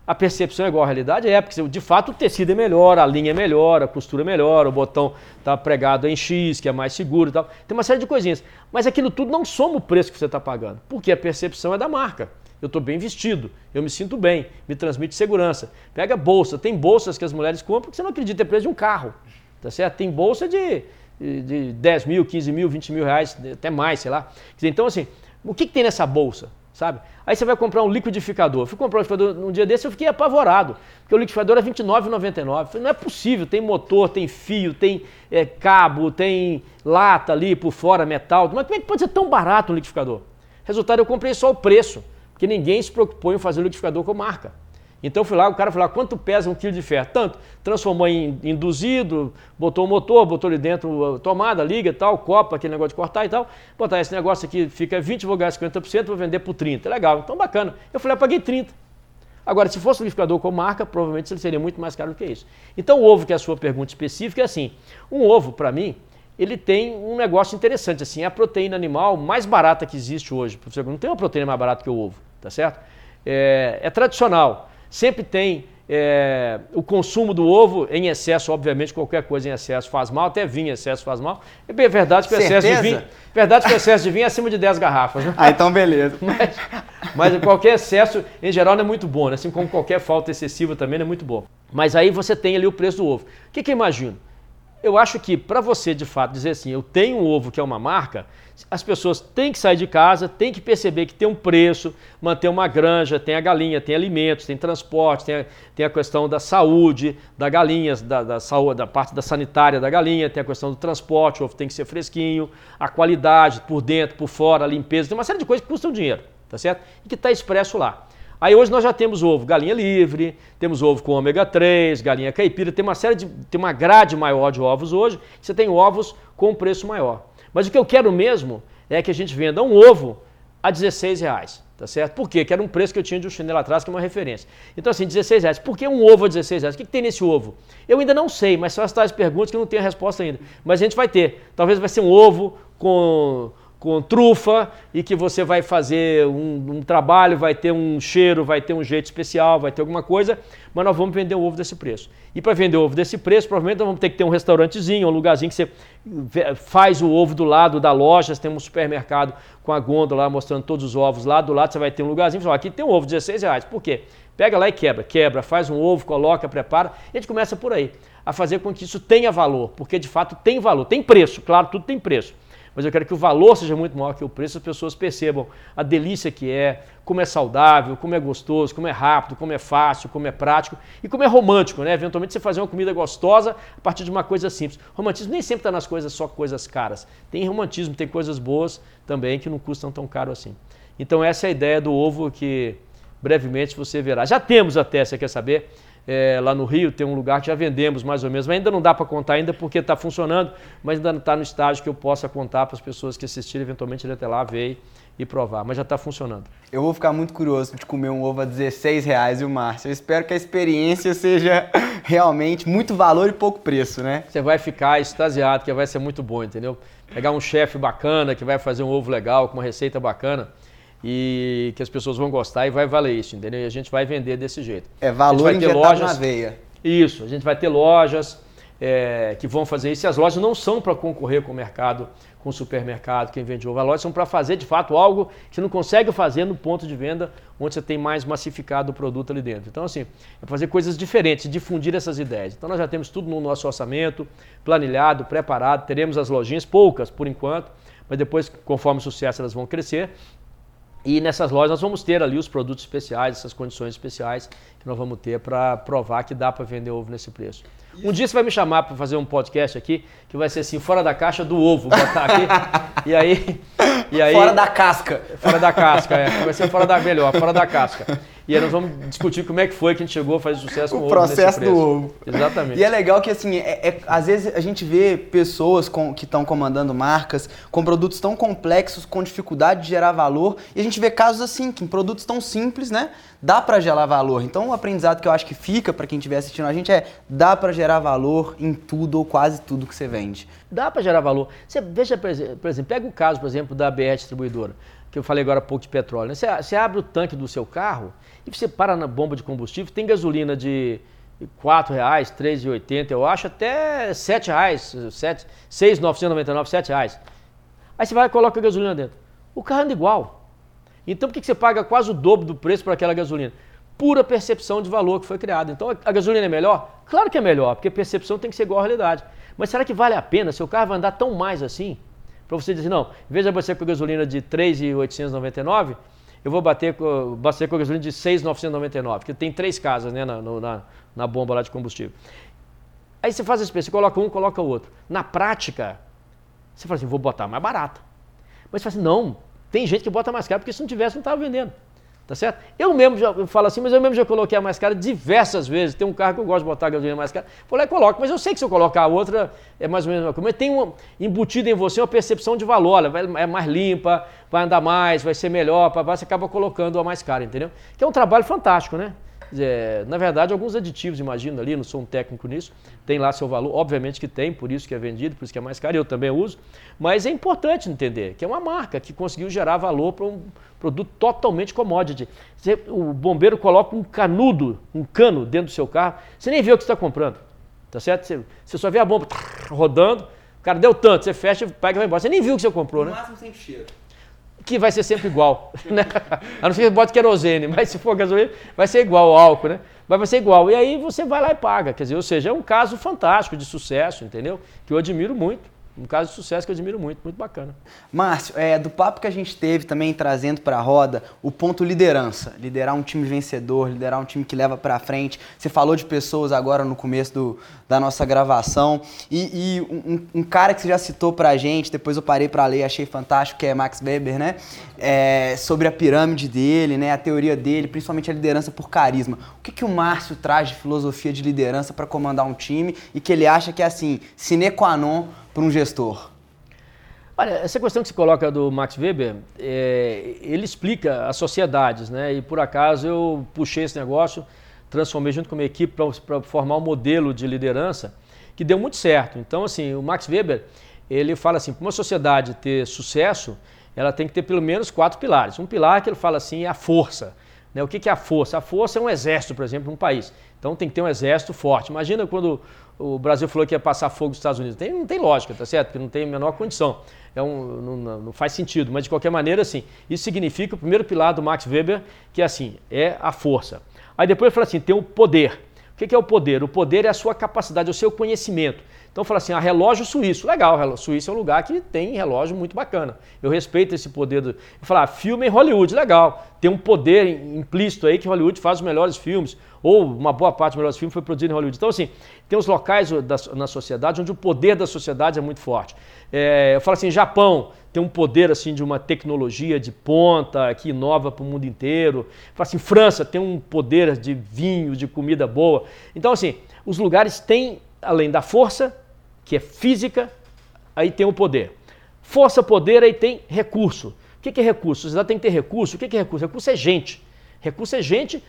a percepção é igual à realidade? É, porque de fato o tecido é melhor, a linha é melhor, a costura é melhor, o botão está pregado em X, que é mais seguro e tal. Tem uma série de coisinhas. Mas aquilo tudo não soma o preço que você está pagando, porque a percepção é da marca. Eu estou bem vestido, eu me sinto bem, me transmite segurança. Pega bolsa, tem bolsas que as mulheres compram que você não acredita, é preço de um carro. Tá certo? Tem bolsa de, de 10 mil, 15 mil, 20 mil reais, até mais, sei lá. Então, assim, o que, que tem nessa bolsa? Sabe? Aí você vai comprar um liquidificador. Eu fui comprar um liquidificador num dia desse eu fiquei apavorado, porque o liquidificador é R$29,99. Não é possível, tem motor, tem fio, tem é, cabo, tem lata ali por fora, metal. Mas como é que pode ser tão barato um liquidificador? Resultado, eu comprei só o preço, porque ninguém se preocupou em fazer o liquidificador com marca. Então fui lá, o cara falou, quanto pesa um quilo de ferro? Tanto. Transformou em induzido, botou o motor, botou ali dentro tomada, liga e tal, copa, aquele negócio de cortar e tal. Botar esse negócio aqui, fica 20, vou ganhar 50%, vou vender por 30. Legal, então bacana. Eu falei, eu paguei 30. Agora, se fosse um liquidificador com marca, provavelmente ele seria muito mais caro do que isso. Então o ovo, que é a sua pergunta específica, é assim, um ovo, para mim, ele tem um negócio interessante, assim, é a proteína animal mais barata que existe hoje. Não tem uma proteína mais barata que o ovo, tá certo? É, é tradicional sempre tem é, o consumo do ovo em excesso, obviamente, qualquer coisa em excesso faz mal, até vinho em excesso faz mal. É verdade que o excesso de vinho, verdade que o excesso de vinho é acima de 10 garrafas. Né? Ah, então beleza. Mas, mas, qualquer excesso, em geral, não é muito bom, né? assim como qualquer falta excessiva também não é muito bom. Mas aí você tem ali o preço do ovo. O que, que eu imagino? Eu acho que para você, de fato, dizer assim, eu tenho um ovo que é uma marca, as pessoas têm que sair de casa, têm que perceber que tem um preço, manter uma granja, tem a galinha, tem alimentos, tem transporte, tem a, tem a questão da saúde da galinha, da, da, saúde, da parte da sanitária da galinha, tem a questão do transporte, o ovo tem que ser fresquinho, a qualidade por dentro, por fora, a limpeza, tem uma série de coisas que custam dinheiro, tá certo? E que está expresso lá. Aí hoje nós já temos ovo galinha livre, temos ovo com ômega 3, galinha caipira, tem uma série de, tem uma grade maior de ovos hoje, você tem ovos com preço maior. Mas o que eu quero mesmo é que a gente venda um ovo a 16 reais. Tá certo? Por quê? Que era um preço que eu tinha de um chinelo atrás, que é uma referência. Então, assim, 16 reais. Por que um ovo a 16 reais? O que, que tem nesse ovo? Eu ainda não sei, mas são as tais perguntas que eu não tenho a resposta ainda. Mas a gente vai ter. Talvez vai ser um ovo com, com trufa e que você vai fazer um, um, trabalho, vai ter um cheiro, vai ter um jeito especial, vai ter alguma coisa, mas nós vamos vender o ovo desse preço. E para vender o ovo desse preço, provavelmente nós vamos ter que ter um restaurantezinho, um lugarzinho que você faz o ovo do lado da loja, você tem um supermercado com a gôndola mostrando todos os ovos lá, do lado você vai ter um lugarzinho, fala, aqui tem um ovo, 16 reais. Por quê? Pega lá e quebra, quebra, faz um ovo, coloca, prepara, e a gente começa por aí, a fazer com que isso tenha valor, porque de fato tem valor, tem preço, claro, tudo tem preço mas eu quero que o valor seja muito maior que o preço, as pessoas percebam a delícia que é, como é saudável, como é gostoso, como é rápido, como é fácil, como é prático e como é romântico, né? Eventualmente você fazer uma comida gostosa a partir de uma coisa simples. Romantismo nem sempre está nas coisas só coisas caras. Tem romantismo, tem coisas boas também que não custam tão caro assim. Então essa é a ideia do ovo que brevemente você verá. Já temos até, você quer saber? É, lá no Rio, tem um lugar que já vendemos mais ou menos, mas ainda não dá para contar ainda porque está funcionando, mas ainda está no estágio que eu possa contar para as pessoas que assistirem, eventualmente ele até lá ver e provar, mas já está funcionando. Eu vou ficar muito curioso de comer um ovo a 16 reais, o Márcio? Eu espero que a experiência seja realmente muito valor e pouco preço, né? Você vai ficar extasiado, que vai ser muito bom, entendeu? Pegar um chefe bacana que vai fazer um ovo legal, com uma receita bacana, e que as pessoas vão gostar e vai valer isso, entendeu? E a gente vai vender desse jeito. É valor injetado lojas, na veia. Isso, a gente vai ter lojas é, que vão fazer isso. E as lojas não são para concorrer com o mercado, com o supermercado, quem vende ovo. As lojas são para fazer, de fato, algo que você não consegue fazer no ponto de venda onde você tem mais massificado o produto ali dentro. Então, assim, é fazer coisas diferentes, difundir essas ideias. Então, nós já temos tudo no nosso orçamento, planilhado, preparado. Teremos as lojinhas, poucas por enquanto, mas depois, conforme o sucesso, elas vão crescer. E nessas lojas nós vamos ter ali os produtos especiais, essas condições especiais que nós vamos ter para provar que dá para vender ovo nesse preço. Um dia você vai me chamar para fazer um podcast aqui que vai ser assim, fora da caixa do ovo, botar aqui. e aí, e aí fora da casca. Fora da casca, é. Vai ser fora da melhor, fora da casca. E aí nós vamos discutir como é que foi que a gente chegou a fazer sucesso com o, o processo do ovo. Exatamente. E é legal que assim, é, é, às vezes a gente vê pessoas com, que estão comandando marcas com produtos tão complexos, com dificuldade de gerar valor, e a gente vê casos assim, que em produtos tão simples, né, dá para gerar valor. Então o aprendizado que eu acho que fica para quem estiver assistindo a gente é dá para gerar valor em tudo ou quase tudo que você vende. Dá para gerar valor. Você veja, por exemplo, pega o caso, por exemplo, da BR Distribuidora que eu falei agora há pouco de petróleo. Né? Você, você, abre o tanque do seu carro e você para na bomba de combustível, tem gasolina de R$ 4,00, R$ 3,80, eu acho, até R$ 7,00, R$ 6,999, R$ 7,00. Aí você vai e coloca a gasolina dentro. O carro anda igual. Então por que você paga quase o dobro do preço por aquela gasolina? Pura percepção de valor que foi criada. Então a gasolina é melhor? Claro que é melhor, porque percepção tem que ser igual à realidade. Mas será que vale a pena? Seu carro vai andar tão mais assim? Para você dizer, não, de você com gasolina de 3,899, eu vou bater bater com gasolina de 6,999, que tem três casas né, na, na, na, bomba lá de combustível. Aí você faz a experiência, você coloca um, coloca o outro. Na prática, você fala assim, vou botar mais barato. Mas você fala assim, não, tem gente que bota mais caro, porque se não tivesse, não estava vendendo. Tá certo? Eu mesmo já eu falo assim, mas eu mesmo já coloquei a mais cara diversas vezes. Tem um carro que eu gosto de botar a gasolina mais cara. Vou lá coloco, mas eu sei que se eu colocar a outra é mais ou menos uma coisa. Mas tem uma, embutido em você uma percepção de valor. Vai, é mais limpa, vai andar mais, vai ser melhor, você acaba colocando a mais cara, entendeu? Que é um trabalho fantástico, né? É, na verdade, alguns aditivos, imagino ali, não sou um técnico nisso, tem lá seu valor, obviamente que tem, por isso que é vendido, por isso que é mais caro, eu também uso, mas é importante entender que é uma marca que conseguiu gerar valor para um produto totalmente commodity. Você, o bombeiro coloca um canudo, um cano dentro do seu carro, você nem vê o que está comprando, tá certo? Você, você, só vê a bomba rodando, o cara deu tanto, você fecha, pega e vai embora. Você nem viu o que você comprou, no né? No máximo sem cheiro que vai ser sempre igual. Né? A não ser que bote querosene, mas se for gasolina, vai ser igual o álcool, né? Mas vai ser igual. E aí você vai lá e paga. Quer dizer, ou seja, é um caso fantástico de sucesso, entendeu? Que eu admiro muito. Um caso de sucesso que eu admiro muito, muito bacana. Márcio, é, do papo que a gente teve também trazendo para a roda o ponto liderança, liderar um time vencedor, liderar um time que leva para frente. Você falou de pessoas agora no começo do, da nossa gravação e, e um, um, cara que você já citou para a gente, depois eu parei para ler, achei fantástico, que é Max Weber, né? É, sobre a pirâmide dele, né? A teoria dele, principalmente a liderança por carisma. O que, que o Márcio traz de filosofia de liderança para comandar um time e que ele acha que é assim, sine qua non para um gestor? Olha, essa questão que se coloca do Max Weber, é, ele explica as sociedades, né? E por acaso eu puxei esse negócio, transformei junto com a minha equipe para formar um modelo de liderança que deu muito certo. Então, assim, o Max Weber, ele fala assim, para uma sociedade ter sucesso, ela tem que ter pelo menos quatro pilares. Um pilar que ele fala assim é a força. Né? O que é a força? A força é um exército, por exemplo, num país. Então tem que ter um exército forte. Imagina quando o Brasil falou que ia passar fogo nos Estados Unidos. Tem, não tem lógica, tá certo? Porque não tem a menor condição. É um, não, não, faz sentido. Mas de qualquer maneira, assim, isso significa o primeiro pilar do Max Weber, que é assim, é a força. Aí depois fala assim, tem o poder. O que é o poder? O poder é a sua capacidade, é o seu conhecimento. Então fala assim, ah, relógio suíço. Legal, Suíça é um lugar que tem relógio muito bacana. Eu respeito esse poder. Do... Eu falo, ah, filme em Hollywood, legal. Tem um poder implícito aí que Hollywood faz os melhores filmes, ou uma boa parte dos melhores filmes foi produzido em Hollywood. Então, assim, tem os locais da, na sociedade onde o poder da sociedade é muito forte. É, eu falo assim, Japão tem um poder assim de uma tecnologia de ponta que inova para o mundo inteiro. Eu falo assim, França tem um poder de vinho, de comida boa. Então, assim, os lugares têm, além da força, que é física, aí tem o poder. Força, poder, aí tem recurso. O que é recurso? A sociedade tem que ter recurso. O que é recurso? Recurso é gente. Recurso é gente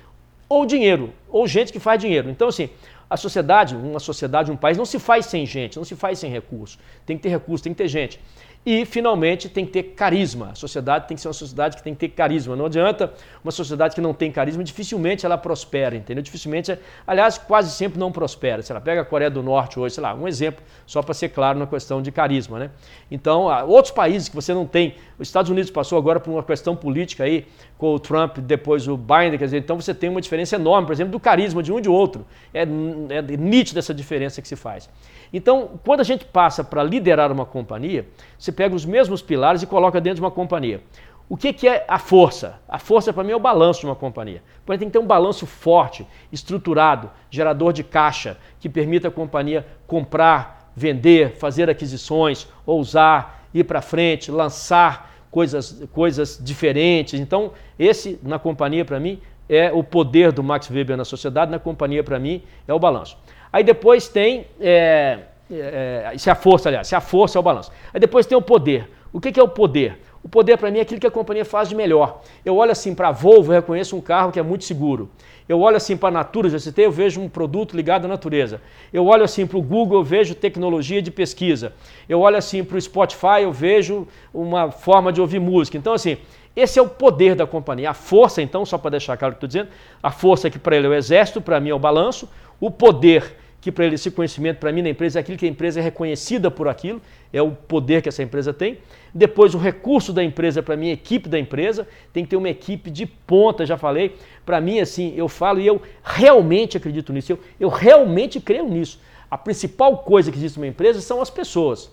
ou dinheiro, ou gente que faz dinheiro. Então, assim, a sociedade, uma sociedade, um país, não se faz sem gente, não se faz sem recurso. Tem que ter recurso, tem que ter gente. E, finalmente, tem que ter carisma. A sociedade tem que ser uma sociedade que tem que ter carisma. Não adianta uma sociedade que não tem carisma, dificilmente ela prospera, entendeu? Dificilmente, aliás, quase sempre não prospera. Se ela pega a Coreia do Norte hoje, sei lá, um exemplo, só para ser claro na questão de carisma, né? Então, outros países que você não tem, os Estados Unidos passou agora por uma questão política aí, com o Trump, depois o Biden, quer dizer, então você tem uma diferença enorme, por exemplo, do carisma de um e de outro. É, é nítida essa diferença que se faz. Então, quando a gente passa para liderar uma companhia, você pega os mesmos pilares e coloca dentro de uma companhia. O que, que é a força? A força, para mim, é o balanço de uma companhia. Porém, tem que ter um balanço forte, estruturado, gerador de caixa, que permita a companhia comprar, vender, fazer aquisições, ousar, ir para frente, lançar coisas, coisas diferentes. Então, esse, na companhia, para mim, é o poder do Max Weber na sociedade, na companhia, para mim, é o balanço. Aí depois tem. É, é, se a força, aliás, se a força é o balanço. Aí depois tem o poder. O que, que é o poder? O poder para mim é aquilo que a companhia faz de melhor. Eu olho assim para a Volvo, eu reconheço um carro que é muito seguro. Eu olho assim para a Natura, já citei, eu vejo um produto ligado à natureza. Eu olho assim para o Google, eu vejo tecnologia de pesquisa. Eu olho assim para o Spotify, eu vejo uma forma de ouvir música. Então, assim, esse é o poder da companhia. A força, então, só para deixar claro o que estou dizendo, a força que para ele é o exército, para mim é o balanço. O poder que para ele esse conhecimento para mim na empresa é aquilo que a empresa é reconhecida por aquilo, é o poder que essa empresa tem. Depois o recurso da empresa para mim, a equipe da empresa, tem que ter uma equipe de ponta, já falei. Para mim assim, eu falo e eu realmente acredito nisso, eu, eu realmente creio nisso. A principal coisa que existe numa empresa são as pessoas.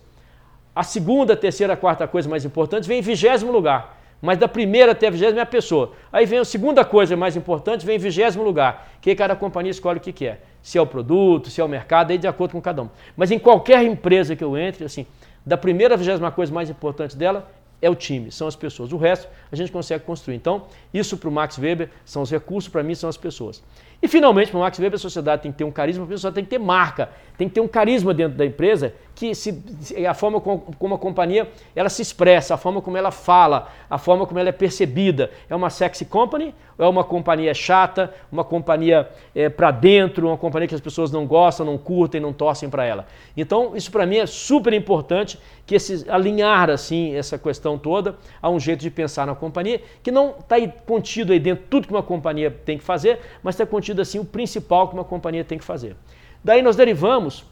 A segunda, terceira, quarta coisa mais importante vem em vigésimo lugar. Mas da primeira até a vigésima é a pessoa. Aí vem a segunda coisa mais importante, vem em vigésimo lugar, que cada companhia escolhe o que quer se é o produto, se é o mercado, aí de acordo com cada um. Mas em qualquer empresa que eu entre, assim, da primeira à vigésima coisa mais importante dela é o time, são as pessoas. O resto a gente consegue construir. Então, isso para o Max Weber são os recursos, para mim são as pessoas. E finalmente, para o Max Weber, a sociedade tem que ter um carisma, a pessoa tem que ter marca, tem que ter um carisma dentro da empresa que se, a forma como, a companhia ela se expressa, a forma como ela fala, a forma como ela é percebida. É uma sexy company ou é uma companhia chata, uma companhia é, para dentro, uma companhia que as pessoas não gostam, não curtem, não torcem para ela. Então, isso para mim é super importante que esse, alinhar assim essa questão toda a um jeito de pensar na companhia que não está contido aí dentro tudo que uma companhia tem que fazer, mas está contido assim o principal que uma companhia tem que fazer. Daí nós derivamos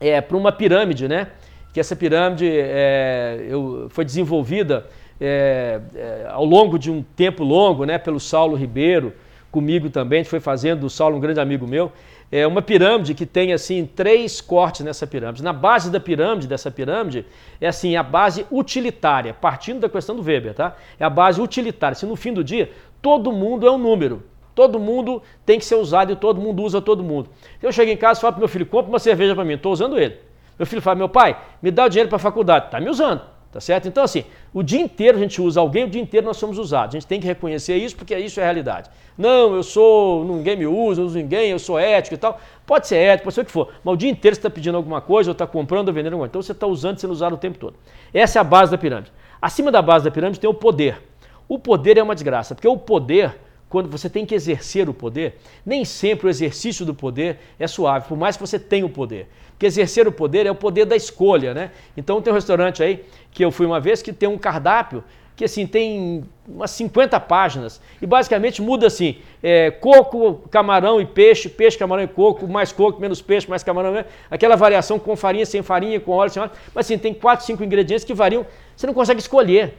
é, para uma pirâmide, né? Que essa pirâmide é, eu, foi desenvolvida é, é, ao longo de um tempo longo, né? Pelo Saulo Ribeiro, comigo também, a gente foi fazendo, o Saulo, um grande amigo meu. É uma pirâmide que tem assim três cortes nessa pirâmide. Na base da pirâmide, dessa pirâmide, é assim a base utilitária, partindo da questão do Weber, tá? É a base utilitária. Se no fim do dia todo mundo é um número, Todo mundo tem que ser usado e todo mundo usa todo mundo. Eu chego em casa e falo para meu filho, compra uma cerveja para mim, estou usando ele. Meu filho fala, meu pai, me dá o dinheiro para a faculdade. Está me usando, tá certo? Então assim, o dia inteiro a gente usa alguém, o dia inteiro nós somos usados. A gente tem que reconhecer isso porque isso é a realidade. Não, eu sou, ninguém me usa, eu uso ninguém, eu sou ético e tal. Pode ser ético, pode ser o que for. Mas o dia inteiro você está pedindo alguma coisa, ou está comprando ou vendendo alguma coisa. Então você está usando, sendo usado o tempo todo. Essa é a base da pirâmide. Acima da base da pirâmide tem o poder. O poder é uma desgraça, porque o poder quando você tem que exercer o poder, nem sempre o exercício do poder é suave, por mais que você tenha o poder. Porque exercer o poder é o poder da escolha, né? Então tem um restaurante aí que eu fui uma vez que tem um cardápio que assim tem umas 50 páginas e basicamente muda assim: é, coco, camarão e peixe, peixe, camarão e coco, mais coco, menos peixe, mais camarão, né? aquela variação com farinha, sem farinha, com óleo, sem óleo. Mas assim, tem quatro, cinco ingredientes que variam, você não consegue escolher.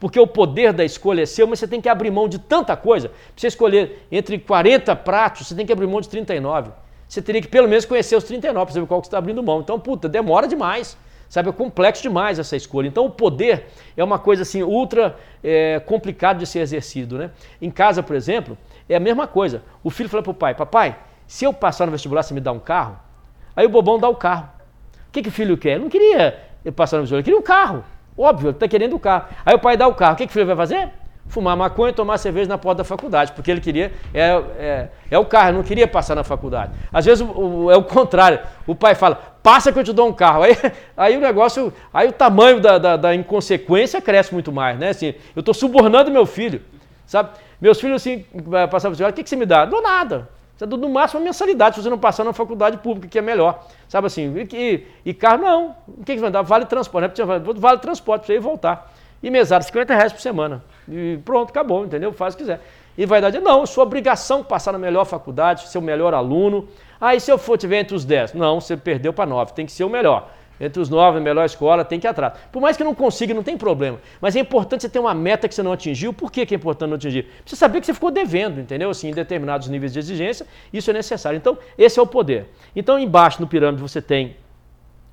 Porque o poder da escolha é seu, mas você tem que abrir mão de tanta coisa. Para você escolher entre 40 pratos, você tem que abrir mão de 39. Você teria que pelo menos conhecer os 39 para saber qual que você está abrindo mão. Então, puta, demora demais. Sabe, é complexo demais essa escolha. Então, o poder é uma coisa assim ultra é, complicado de ser exercido, né? Em casa, por exemplo, é a mesma coisa. O filho fala para o pai: Papai, se eu passar no vestibular, você me dá um carro? Aí o bobão dá o carro. O que, que o filho quer? Ele não queria passar no vestibular, ele queria um carro. Óbvio, ele está querendo o carro. Aí o pai dá o carro. O que, que o filho vai fazer? Fumar maconha e tomar cerveja na porta da faculdade, porque ele queria, é, é, é o carro, não queria passar na faculdade. Às vezes o, o, é o contrário, o pai fala, passa que eu te dou um carro. Aí, aí o negócio, aí o tamanho da, da, da inconsequência cresce muito mais, né? Assim, eu estou subornando meu filho, sabe? Meus filhos assim, passavam assim, o que, que você me dá? Não nada. Você dá no máximo uma mensalidade se você não passar na faculdade pública, que é melhor. Sabe assim, e, e, carro não. O que, que você vai dar? Vale transporte, né? Vale transporte para você ir voltar. E mesada, 50 reais por semana. E pronto, acabou, entendeu? Faz o que quiser. E vai dar, não, sua obrigação passar na melhor faculdade, ser o melhor aluno. Ah, e se eu for tiver entre os 10? Não, você perdeu para 9, tem que ser o melhor. Entre os 9, a melhor escola, tem que ir atrás. Por mais que não consiga, não tem problema. Mas é importante você ter uma meta que você não atingiu. Por que, é importante não atingir? Você saber que você ficou devendo, entendeu? Assim, em determinados níveis de exigência, isso é necessário. Então, esse é o poder. Então, embaixo no pirâmide você tem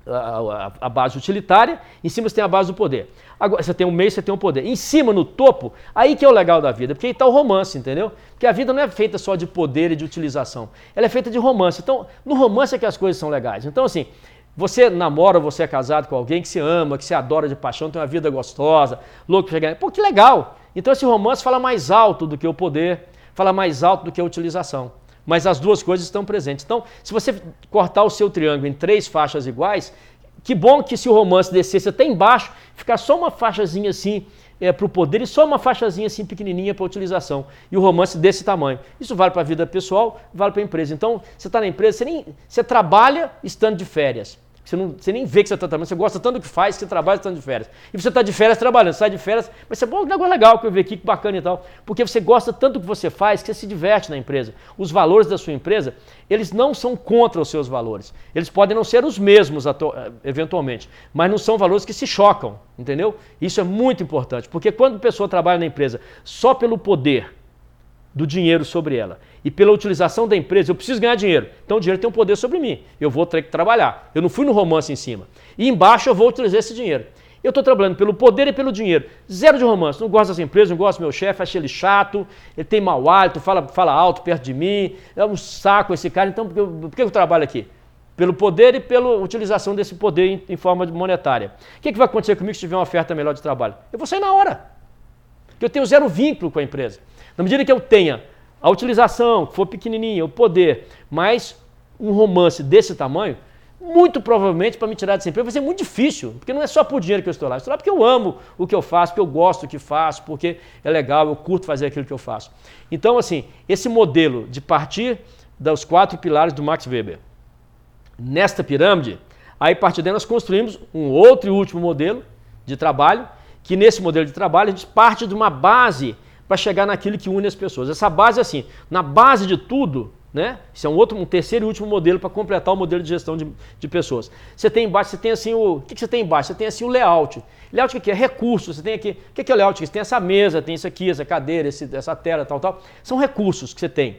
a, a, a, base utilitária, em cima você tem a base do poder. Agora, você tem o meio, você tem o poder. Em cima, no topo, aí que é o legal da vida, porque aí está o romance, entendeu? Porque a vida não é feita só de poder e de utilização, ela é feita de romance. Então, no romance é que as coisas são legais. Então, assim, você namora, você é casado com alguém que se ama, que se adora de paixão, tem uma vida gostosa, louco pra chegar. Pô, que legal! Então, esse romance fala mais alto do que o poder, fala mais alto do que a utilização mas as duas coisas estão presentes. Então, se você cortar o seu triângulo em três faixas iguais, que bom que se o romance descesse até embaixo, ficar só uma faixazinha assim é, para o poder e só uma faixazinha assim pequenininha para a utilização. E o romance desse tamanho. Isso vale para a vida pessoal, vale para a empresa. Então, você está na empresa, você, nem, você trabalha estando de férias. Você, não, você nem vê que você está trabalhando, você gosta tanto do que faz que você trabalha estando de férias. E você está de férias trabalhando, sai de férias, mas você, bom, que negócio legal que eu vi aqui, que bacana e tal. Porque você gosta tanto do que você faz que você se diverte na empresa. Os valores da sua empresa, eles não são contra os seus valores. Eles podem não ser os mesmos eh, eventualmente, mas não são valores que se chocam, entendeu? Isso é muito importante, porque quando a pessoa trabalha na empresa só pelo poder do dinheiro sobre ela e pela utilização da empresa, eu preciso ganhar dinheiro. Então o dinheiro tem um poder sobre mim. Eu vou ter que trabalhar. Eu não fui no romance em cima. E embaixo eu vou utilizar esse dinheiro. Eu estou trabalhando pelo poder e pelo dinheiro. Zero de romance. Não gosto das empresas, não gosto do meu chefe, achei ele chato, ele tem mau hálito, fala, fala alto perto de mim, é um saco esse cara. Então, por que, por que eu trabalho aqui? Pelo poder e pela utilização desse poder em, em forma monetária. O que, que vai acontecer comigo se tiver uma oferta melhor de trabalho? Eu vou sair na hora. Eu tenho zero vínculo com a empresa. Na medida que eu tenha a utilização, que for pequenininha, o poder, mais um romance desse tamanho, muito provavelmente para me tirar desse emprego vai ser muito difícil, porque não é só por dinheiro que eu estou lá, eu estou lá porque eu amo o que eu faço, porque eu gosto do que faço, porque é legal, eu curto fazer aquilo que eu faço. Então, assim, esse modelo de partir dos quatro pilares do Max Weber, nesta pirâmide, aí a partir daí nós construímos um outro e último modelo de trabalho, que nesse modelo de trabalho a gente parte de uma base para chegar naquilo que une as pessoas. Essa base é assim, na base de tudo, né? Isso é um outro, um terceiro e último modelo para completar o modelo de gestão de, de pessoas. Você tem embaixo, você tem assim o. O que, que você tem embaixo? Você tem assim o layout. Layout o que é? Recursos. Você tem aqui. O que é, que é layout? Você tem essa mesa, tem isso aqui, essa cadeira, esse, essa tela, tal, tal. São recursos que você tem.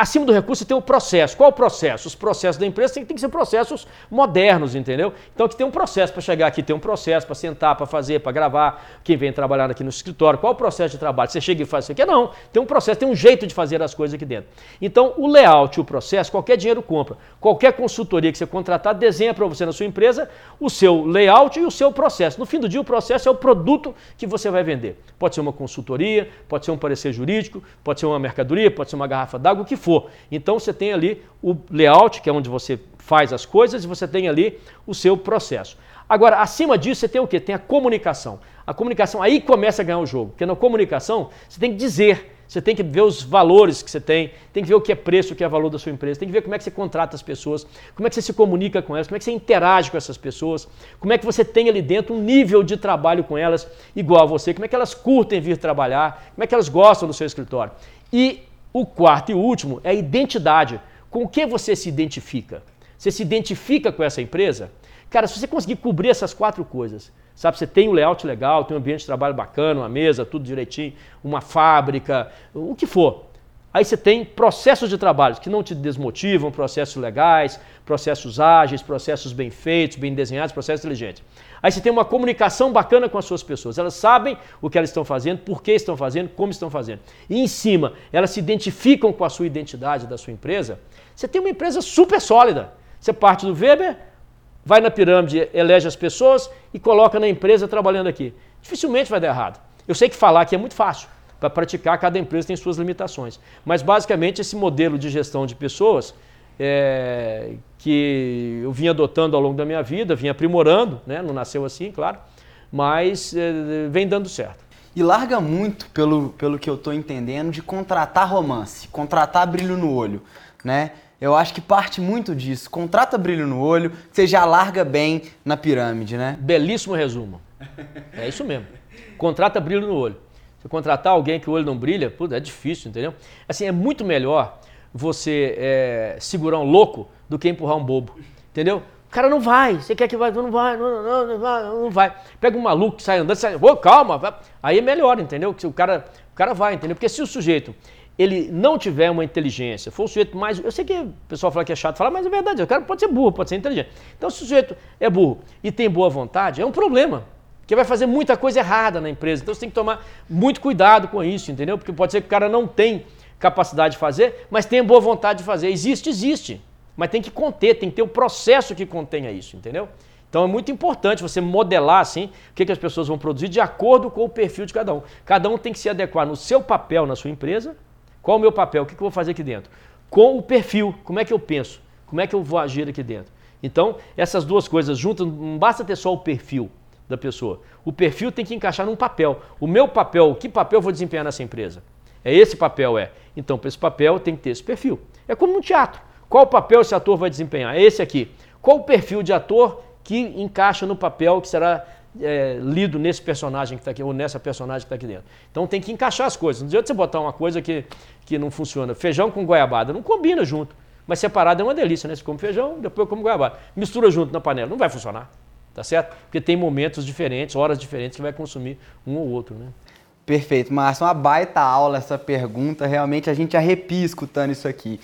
Acima do recurso tem o processo. Qual o processo? Os processos da empresa têm, que ser processos modernos, entendeu? Então que tem um processo para chegar aqui, tem um processo para sentar, para fazer, para gravar. Quem vem trabalhar aqui no escritório, qual o processo de trabalho? Você chega e faz isso aqui? Não, tem um processo, tem um jeito de fazer as coisas aqui dentro. Então o layout, o processo, qualquer dinheiro compra. Qualquer consultoria que você contratar, desenha para você na sua empresa o seu layout e o seu processo. No fim do dia, o processo é o produto que você vai vender. Pode ser uma consultoria, pode ser um parecer jurídico, pode ser uma mercadoria, pode ser uma garrafa d'água, o que for for. Então você tem ali o layout, que é onde você faz as coisas, e você tem ali o seu processo. Agora, acima disso, você tem o quê? Tem a comunicação. A comunicação, aí começa a ganhar o jogo. Porque na comunicação, você tem que dizer. Você tem que ver os valores que você tem, tem que ver o que é preço, o que é valor da sua empresa, tem que ver como é que você contrata as pessoas, como é que você se comunica com elas, como é que você interage com essas pessoas, como é que você tem ali dentro um nível de trabalho com elas igual a você, como é que elas curtem vir trabalhar, como é que elas gostam do seu escritório. E o quarto e último é a identidade. Com o que você se identifica? Você se identifica com essa empresa? Cara, se você conseguir cobrir essas quatro coisas, Sabe, você tem um layout legal, tem um ambiente de trabalho bacana, uma mesa, tudo direitinho, uma fábrica, o que for. Aí você tem processos de trabalho que não te desmotivam, processos legais, processos ágeis, processos bem feitos, bem desenhados, processos inteligentes. Aí você tem uma comunicação bacana com as suas pessoas. Elas sabem o que elas estão fazendo, por que estão fazendo, como estão fazendo. E em cima, elas se identificam com a sua identidade da sua empresa. Você tem uma empresa super sólida. Você parte do Weber, vai na pirâmide, elege as pessoas e coloca na empresa trabalhando aqui. Dificilmente vai dar errado. Eu sei que falar aqui é muito fácil. Para praticar, cada empresa tem suas limitações. Mas, basicamente, esse modelo de gestão de pessoas é, que eu vim adotando ao longo da minha vida, vim aprimorando, né? não nasceu assim, claro, mas é, vem dando certo. E larga muito, pelo, pelo que eu estou entendendo, de contratar romance, contratar brilho no olho. Né? Eu acho que parte muito disso. Contrata brilho no olho, você já larga bem na pirâmide, né? Belíssimo resumo. É isso mesmo. Contrata brilho no olho. Se contratar alguém que o olho não brilha, pô, é difícil, entendeu? Assim, é muito melhor você é, segurar um louco do que empurrar um bobo, entendeu? O cara não vai, você quer que vai, não vai, não, não, não, vai, não vai. Pega um maluco que sai andando, sai, oh, calma, vai. aí é melhor, entendeu? O cara, o cara vai, entendeu? Porque se o sujeito ele não tiver uma inteligência, for um sujeito mais. Eu sei que o pessoal fala que é chato falar, mas é verdade, o cara pode ser burro, pode ser inteligente. Então, se o sujeito é burro e tem boa vontade, é um problema. Porque vai fazer muita coisa errada na empresa. Então você tem que tomar muito cuidado com isso, entendeu? Porque pode ser que o cara não tem capacidade de fazer, mas tem boa vontade de fazer. Existe, existe. Mas tem que conter, tem que ter o um processo que contenha isso, entendeu? Então é muito importante você modelar assim o que, que as pessoas vão produzir de acordo com o perfil de cada um. Cada um tem que se adequar no seu papel na sua empresa qual o meu papel? O que eu vou fazer aqui dentro? Com o perfil, como é que eu penso? Como é que eu vou agir aqui dentro? Então, essas duas coisas juntas, não basta ter só o perfil da pessoa. O perfil tem que encaixar num papel. O meu papel, que papel eu vou desempenhar nessa empresa? É esse papel, é. Então, para esse papel tem que ter esse perfil. É como no teatro. Qual papel esse ator vai desempenhar? É esse aqui. Qual o perfil de ator que encaixa no papel que será é, lido nesse personagem que está aqui, ou nessa personagem que está aqui dentro. Então tem que encaixar as coisas. Não adianta você botar uma coisa que, que não funciona. Feijão com goiabada, não combina junto. Mas separado é uma delícia, né? Você come feijão, depois eu como goiabada. Mistura junto na panela, não vai funcionar. Tá certo? Porque tem momentos diferentes, horas diferentes que vai consumir um ou outro, né? Perfeito, Márcio. Uma baita aula essa pergunta. Realmente a gente arrepia escutando isso aqui.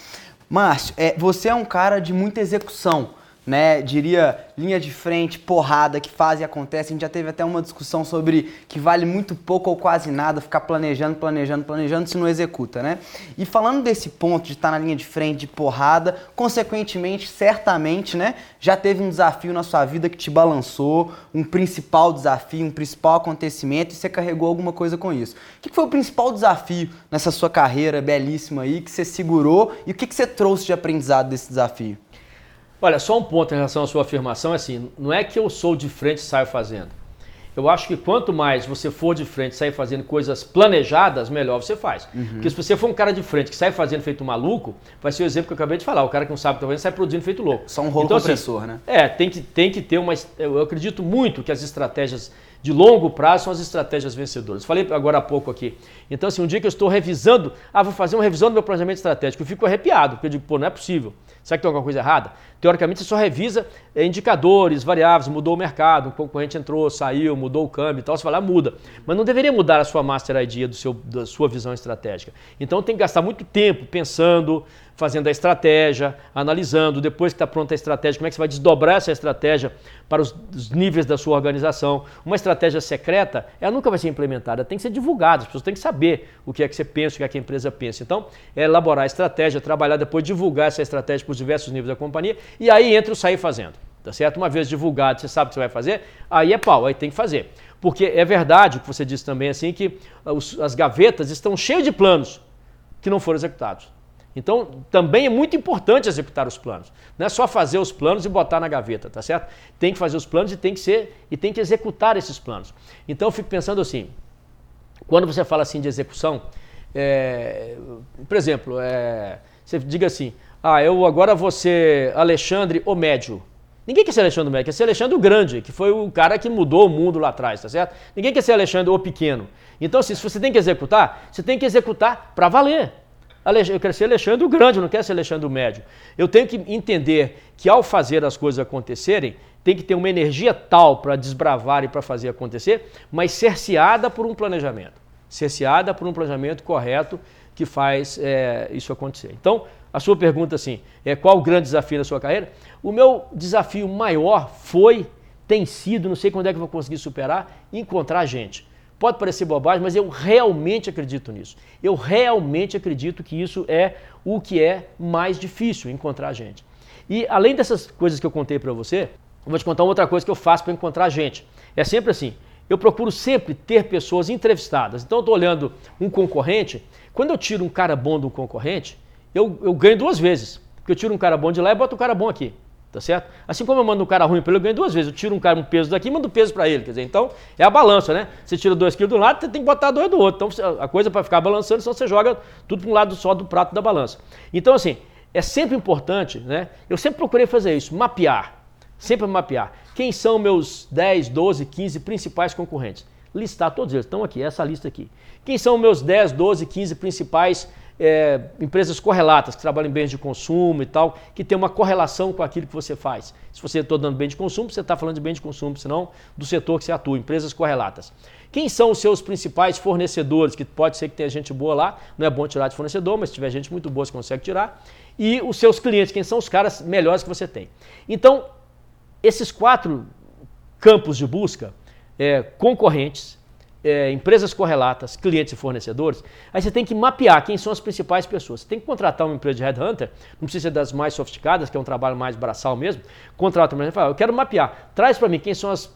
Márcio, é, você é um cara de muita execução né, diria linha de frente, porrada que faz e acontece. A gente já teve até uma discussão sobre que vale muito pouco ou quase nada ficar planejando, planejando, planejando se não executa, né? E falando desse ponto de estar na linha de frente, de porrada, consequentemente, certamente, né, já teve um desafio na sua vida que te balançou, um principal desafio, um principal acontecimento e você carregou alguma coisa com isso. O que foi o principal desafio nessa sua carreira belíssima aí que você segurou e o que você trouxe de aprendizado desse desafio? Olha, só um ponto em relação à sua afirmação é assim, não é que eu sou de frente e saio fazendo. Eu acho que quanto mais você for de frente e sair fazendo coisas planejadas, melhor você faz. Uhum. Porque se você for um cara de frente que sai fazendo feito maluco, vai ser o exemplo que eu acabei de falar. O cara que não sabe o que está fazendo sai produzindo feito louco. Só um rolo então, assim, compressor, assim, né? É, tem que, tem que ter uma. Eu acredito muito que as estratégias de longo prazo são as estratégias vencedoras. Falei agora há pouco aqui. Então, assim, um dia que eu estou revisando, ah, vou fazer uma revisão do meu planejamento estratégico, eu fico arrepiado, porque eu digo, pô, não é possível. Será que tem alguma coisa errada? Teoricamente, você só revisa é, indicadores, variáveis, mudou o mercado, um concorrente entrou, saiu, mudou o câmbio e tal, você vai lá, muda. Mas não deveria mudar a sua master idea do seu, da sua visão estratégica. Então, tem que gastar muito tempo pensando, fazendo a estratégia, analisando, depois que está pronta a estratégia, como é que você vai desdobrar essa estratégia para os, os, níveis da sua organização. Uma estratégia secreta, ela nunca vai ser implementada, tem que ser divulgada, as pessoas têm que saber o que é que você pensa, o que é que a empresa pensa. Então, é elaborar a estratégia, trabalhar depois, divulgar essa estratégia para os diversos níveis da companhia, e aí entra o sair fazendo. Tá certo? Uma vez divulgado, você sabe o que você vai fazer, aí é pau, aí tem que fazer. Porque é verdade o que você disse também, assim, que as gavetas estão cheias de planos que não foram executados. Então, também é muito importante executar os planos. Não é só fazer os planos e botar na gaveta, tá certo? Tem que fazer os planos e tem que ser e tem que executar esses planos. Então, eu fico pensando assim, quando você fala assim de execução, é, por exemplo, é, você diga assim, ah, eu agora vou ser Alexandre o Médio. Ninguém quer ser Alexandre o Médio, quer ser Alexandre o Grande, que foi o cara que mudou o mundo lá atrás, tá certo? Ninguém quer ser Alexandre o Pequeno. Então, se você tem que executar, você tem que executar para valer. Eu quero ser Alexandre o Grande, eu não quero ser Alexandre o Médio. Eu tenho que entender que ao fazer as coisas acontecerem, tem que ter uma energia tal para desbravar e para fazer acontecer, mas cerceada por um planejamento. Cerceada por um planejamento correto que faz é, isso acontecer. Então, a sua pergunta assim, é qual o grande desafio na sua carreira? O meu desafio maior foi, tem sido, não sei quando é que eu vou conseguir superar, encontrar gente. Pode parecer bobagem, mas eu realmente acredito nisso. Eu realmente acredito que isso é o que é mais difícil, encontrar gente. E além dessas coisas que eu contei para você, eu vou te contar uma outra coisa que eu faço para encontrar gente. É sempre assim, eu procuro sempre ter pessoas entrevistadas. Então eu estou olhando um concorrente, quando eu tiro um cara bom um concorrente, eu, eu ganho duas vezes. Porque eu tiro um cara bom de lá e boto um cara bom aqui. Tá certo? Assim como eu mando um cara ruim para ele, eu ganho duas vezes. Eu tiro um cara um peso daqui e mando peso para ele. Quer dizer, então é a balança, né? Você tira dois quilos do lado, você tem que botar dois do outro. Então a coisa para ficar balançando, só você joga tudo para um lado só do prato da balança. Então, assim, é sempre importante, né? Eu sempre procurei fazer isso, mapear. Sempre mapear. Quem são meus 10, 12, 15 principais concorrentes? Listar todos eles. Estão aqui, essa lista aqui. Quem são meus 10, 12, 15 principais é, empresas correlatas, que trabalham em bens de consumo e tal, que tem uma correlação com aquilo que você faz. Se você está dando bem de consumo, você está falando de bem de consumo, senão do setor que você atua, empresas correlatas. Quem são os seus principais fornecedores? Que pode ser que tenha gente boa lá, não é bom tirar de fornecedor, mas se tiver gente muito boa, você consegue tirar. E os seus clientes, quem são os caras melhores que você tem. Então, esses quatro campos de busca, é, concorrentes, é, empresas correlatas, clientes e fornecedores, aí você tem que mapear quem são as principais pessoas. Você tem que contratar uma empresa de headhunter, não precisa ser das mais sofisticadas, que é um trabalho mais braçal mesmo. Contrata uma empresa e fala, eu quero mapear, traz para mim quem são as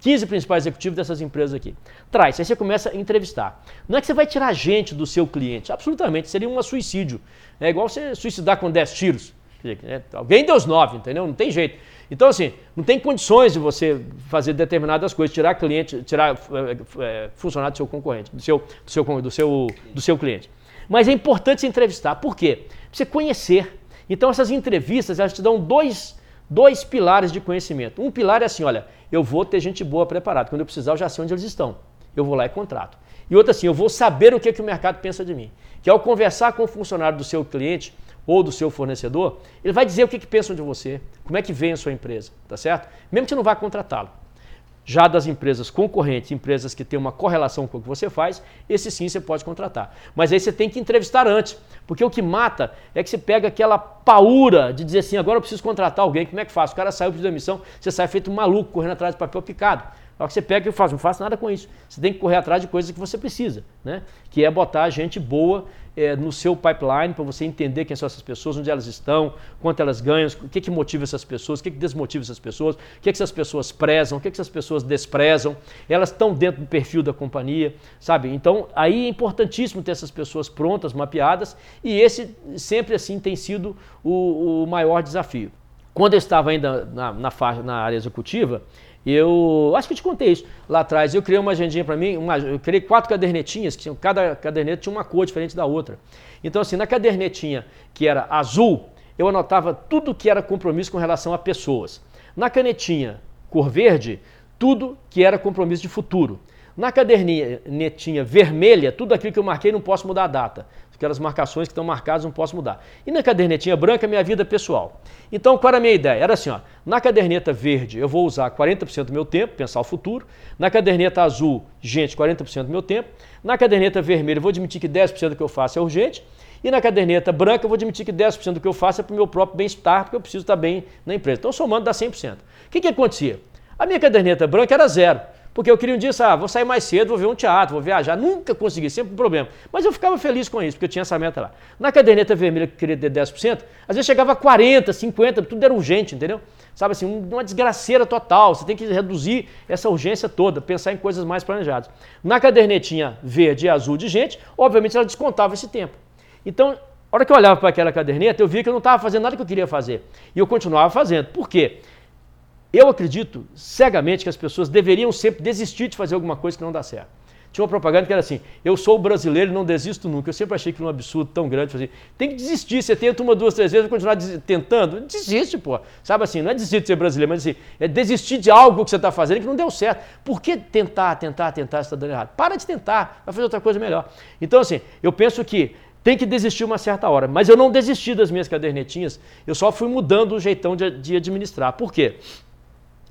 15 principais executivos dessas empresas aqui. Traz, aí você começa a entrevistar. Não é que você vai tirar gente do seu cliente, absolutamente, seria um suicídio. É igual você suicidar com 10 tiros. Né, alguém deu os 9, entendeu? Não tem jeito. Então, assim, não tem condições de você fazer determinadas coisas, tirar cliente, tirar é, é, funcionário do seu concorrente, do seu, do, seu, do, seu, do seu cliente. Mas é importante se entrevistar. Por quê? Você conhecer. Então, essas entrevistas, elas te dão dois, dois pilares de conhecimento. Um pilar é assim, olha, eu vou ter gente boa preparada. Quando eu precisar, eu já sei onde eles estão. Eu vou lá e contrato. E outra assim, eu vou saber o que, que o mercado pensa de mim. Que ao conversar com o funcionário do seu cliente, ou do seu fornecedor, ele vai dizer o que, que pensam de você, como é que vem a sua empresa, tá certo? Mesmo que você não vá contratá-lo. Já das empresas concorrentes, empresas que têm uma correlação com o que você faz, esse sim você pode contratar. Mas aí você tem que entrevistar antes, porque o que mata é que você pega aquela paura de dizer assim, agora eu preciso contratar alguém, como é que faço? O cara saiu de demissão, você sai feito maluco correndo atrás de papel picado. Na hora que você pega e faz, não faço nada com isso. Você tem que correr atrás de coisas que você precisa, né? Que é botar gente boa é, no seu pipeline para você entender quem são essas pessoas, onde elas estão, quanto elas ganham, o que, que motiva essas pessoas, o que, que desmotiva essas pessoas, o que, que essas pessoas prezam, o que, que essas pessoas desprezam. Elas estão dentro do perfil da companhia, sabe? Então, aí é importantíssimo ter essas pessoas prontas, mapeadas, e esse sempre assim tem sido o, o maior desafio. Quando eu estava ainda na, na, na área executiva, eu acho que eu te contei isso lá atrás. Eu criei uma agendinha para mim, uma, eu criei quatro cadernetinhas, que cada caderneta tinha uma cor diferente da outra. Então, assim, na cadernetinha que era azul, eu anotava tudo que era compromisso com relação a pessoas. Na canetinha cor verde, tudo que era compromisso de futuro. Na cadernetinha vermelha, tudo aquilo que eu marquei não posso mudar a data aquelas marcações que estão marcadas não posso mudar. E na cadernetinha branca, minha vida pessoal. Então, qual era a minha ideia? Era assim, ó, na caderneta verde eu vou usar 40% do meu tempo, pensar o futuro. Na caderneta azul, gente, 40% do meu tempo. Na caderneta vermelha eu vou admitir que 10% do que eu faço é urgente. E na caderneta branca eu vou admitir que 10% do que eu faço é para o meu próprio bem-estar, porque eu preciso estar bem na empresa. Então, somando dá 100%. O que, que acontecia? A minha caderneta branca era zero. Porque eu queria um dia, ah, vou sair mais cedo, vou ver um teatro, vou viajar. Nunca consegui, sempre um problema. Mas eu ficava feliz com isso, porque eu tinha essa meta lá. Na caderneta vermelha que queria ter 10%, às vezes chegava a 40%, 50%, tudo era urgente, entendeu? Sabe assim, uma desgraceira total. Você tem que reduzir essa urgência toda, pensar em coisas mais planejadas. Na cadernetinha verde e azul de gente, obviamente ela descontava esse tempo. Então, a hora que eu olhava para aquela caderneta, eu via que eu não estava fazendo nada que eu queria fazer. E eu continuava fazendo. Por quê? Eu acredito cegamente que as pessoas deveriam sempre desistir de fazer alguma coisa que não dá certo. Tinha uma propaganda que era assim: eu sou brasileiro e não desisto nunca. Eu sempre achei que era um absurdo tão grande. Assim, tem que desistir, você tenta uma, duas, três vezes e continuar tentando. Desiste, pô. Sabe assim, não é desistir de ser brasileiro, mas assim, é desistir de algo que você está fazendo que não deu certo. Por que tentar, tentar, tentar, se está dando errado? Para de tentar, vai fazer outra coisa melhor. Então, assim, eu penso que tem que desistir uma certa hora. Mas eu não desisti das minhas cadernetinhas, eu só fui mudando o jeitão de, de administrar. Por quê?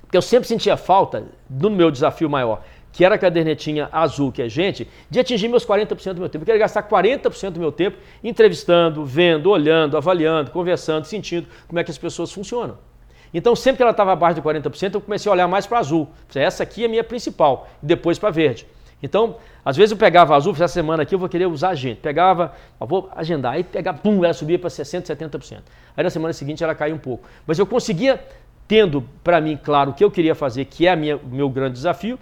Porque eu sempre sentia falta, no meu desafio maior, que era a cadernetinha azul, que é gente, de atingir meus 40% do meu tempo. Eu queria gastar 40% do meu tempo entrevistando, vendo, olhando, avaliando, conversando, sentindo como é que as pessoas funcionam. Então, sempre que ela estava abaixo de 40%, eu comecei a olhar mais para azul. Essa aqui é a minha principal, e depois para verde. Então, às vezes eu pegava azul, essa semana aqui eu vou querer usar gente. Pegava, vou agendar, aí pegava, pum, ela subia para 60%, 70%. Aí na semana seguinte ela caiu um pouco. Mas eu conseguia, tendo para mim claro o que eu queria fazer, que é o meu grande desafio,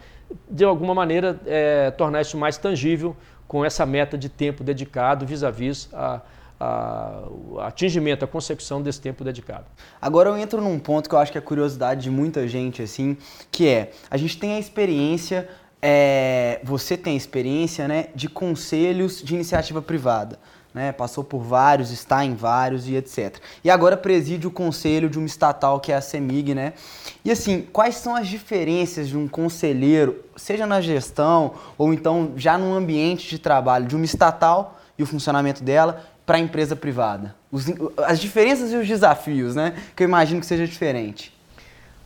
de alguma maneira é, tornar isso mais tangível com essa meta de tempo dedicado vis-à-vis a, a, o atingimento, a consecução desse tempo dedicado. Agora eu entro num ponto que eu acho que é curiosidade de muita gente, assim, que é, a gente tem a experiência é, você tem experiência né, de conselhos de iniciativa privada. Né, passou por vários, está em vários e etc. E agora preside o conselho de uma estatal que é a CEMIG, né? E assim, quais são as diferenças de um conselheiro, seja na gestão ou então já no ambiente de trabalho de uma estatal e o funcionamento dela para a empresa privada? Os, as diferenças e os desafios, né? Que eu imagino que seja diferente.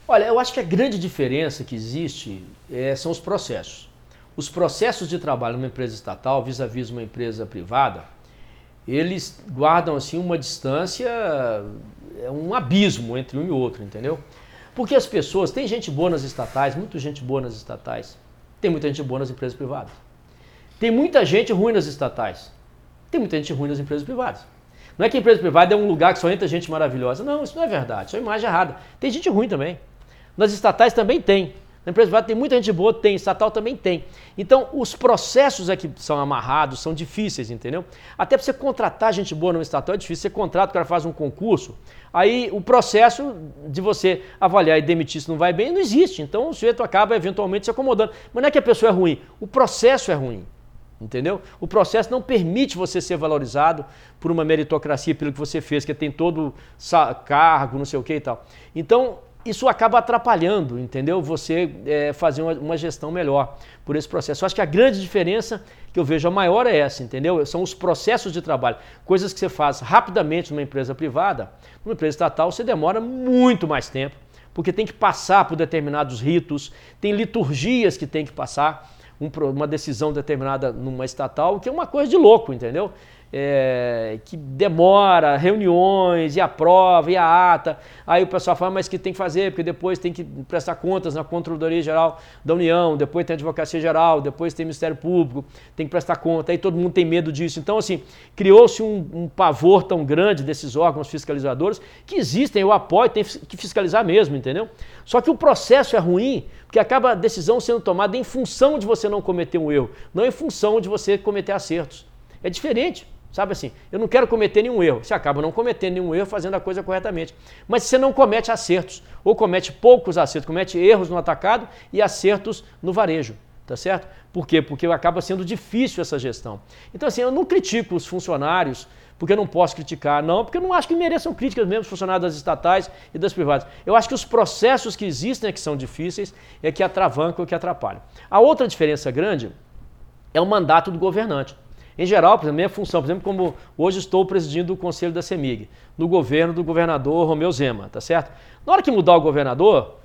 Olha, eu acho que a grande diferença que existe é, são os processos. Os processos de trabalho numa empresa estatal vis-à-vis -vis uma empresa privada, eles guardam assim uma distância, é um abismo entre um e outro, entendeu? Porque as pessoas, tem gente boa nas estatais, muita gente boa nas estatais, tem muita gente boa nas empresas privadas. Tem muita gente ruim nas estatais, tem muita gente ruim nas empresas privadas. Não é que a empresa privada é um lugar que só entra gente maravilhosa. Não, isso não é verdade. Isso é uma imagem errada. Tem gente ruim também. Nas estatais também tem. Na empresa privada tem muita gente boa, tem, estatal também tem. Então, os processos é que são amarrados, são difíceis, entendeu? Até para você contratar gente boa no estatal é difícil. Você contrata, o cara faz um concurso, aí o processo de você avaliar e demitir se não vai bem não existe. Então, o sujeito acaba eventualmente se acomodando. Mas não é que a pessoa é ruim, o processo é ruim. Entendeu? O processo não permite você ser valorizado por uma meritocracia pelo que você fez, que tem todo cargo, não sei o que e tal. Então, isso acaba atrapalhando, entendeu? Você é, fazer uma, uma, gestão melhor por esse processo. Eu acho que a grande diferença que eu vejo a maior é essa, entendeu? São os processos de trabalho. Coisas que você faz rapidamente numa empresa privada, numa empresa estatal você demora muito mais tempo, porque tem que passar por determinados ritos, tem liturgias que tem que passar, um, uma decisão determinada numa estatal, que é uma coisa de louco, entendeu? É, que demora, reuniões e a prova e a ata. Aí o pessoal fala, mas que tem que fazer, porque depois tem que prestar contas na Controladoria Geral da União, depois tem a Advocacia Geral, depois tem o Ministério Público, tem que prestar conta, aí todo mundo tem medo disso. Então, assim, criou-se um, um, pavor tão grande desses órgãos fiscalizadores que existem, eu apoio, tem que fiscalizar mesmo, entendeu? Só que o processo é ruim, porque acaba a decisão sendo tomada em função de você não cometer um erro, não em função de você cometer acertos. É diferente. Sabe assim, eu não quero cometer nenhum erro. Você acaba não cometendo nenhum erro fazendo a coisa corretamente. Mas você não comete acertos, ou comete poucos acertos, comete erros no atacado e acertos no varejo. Tá certo? Por quê? Porque acaba sendo difícil essa gestão. Então, assim, eu não critico os funcionários, porque eu não posso criticar, não, porque eu não acho que mereçam críticas mesmo os funcionários das estatais e das privadas. Eu acho que os processos que existem é que são difíceis, é que atravancam, que atrapalham. A outra diferença grande é o mandato do governante. Em geral, por exemplo, minha função, por exemplo, como hoje estou presidindo o conselho da CEMIG, no governo do governador Romeu Zema, tá certo? Na hora que mudar o governador,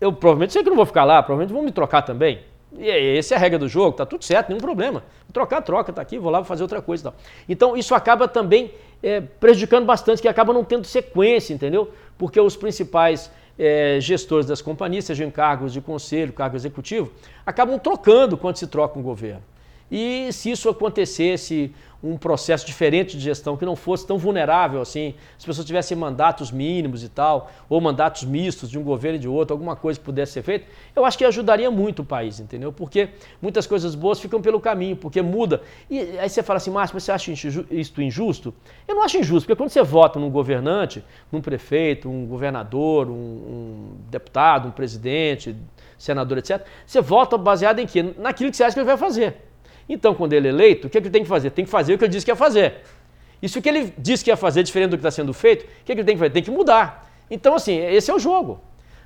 eu provavelmente sei que não vou ficar lá, provavelmente vão me trocar também. E essa é a regra do jogo, tá tudo certo, nenhum problema. Trocar, troca, tá aqui, vou lá fazer outra coisa e tal. Então isso acaba também é, prejudicando bastante, que acaba não tendo sequência, entendeu? Porque os principais é, gestores das companhias, sejam em cargos de conselho, cargo executivo, acabam trocando quando se troca um governo. E se isso acontecesse, um processo diferente de gestão que não fosse tão vulnerável assim, as pessoas tivessem mandatos mínimos e tal, ou mandatos mistos de um governo e de outro, alguma coisa que pudesse ser feita, eu acho que ajudaria muito o país, entendeu? Porque muitas coisas boas ficam pelo caminho, porque muda. E aí você fala assim, Márcio, você acha isso injusto? Eu não acho injusto, porque quando você vota num governante, num prefeito, um governador, um, um deputado, um presidente, senador, etc., você vota baseado em quê? Naquilo que você acha que ele vai fazer. Então, quando ele é eleito, o que, é que ele tem que fazer? Tem que fazer o que ele disse que ia fazer. E se o que ele disse que ia fazer diferente do que está sendo feito, o que, é que ele tem que fazer? Tem que mudar. Então, assim, esse é o jogo.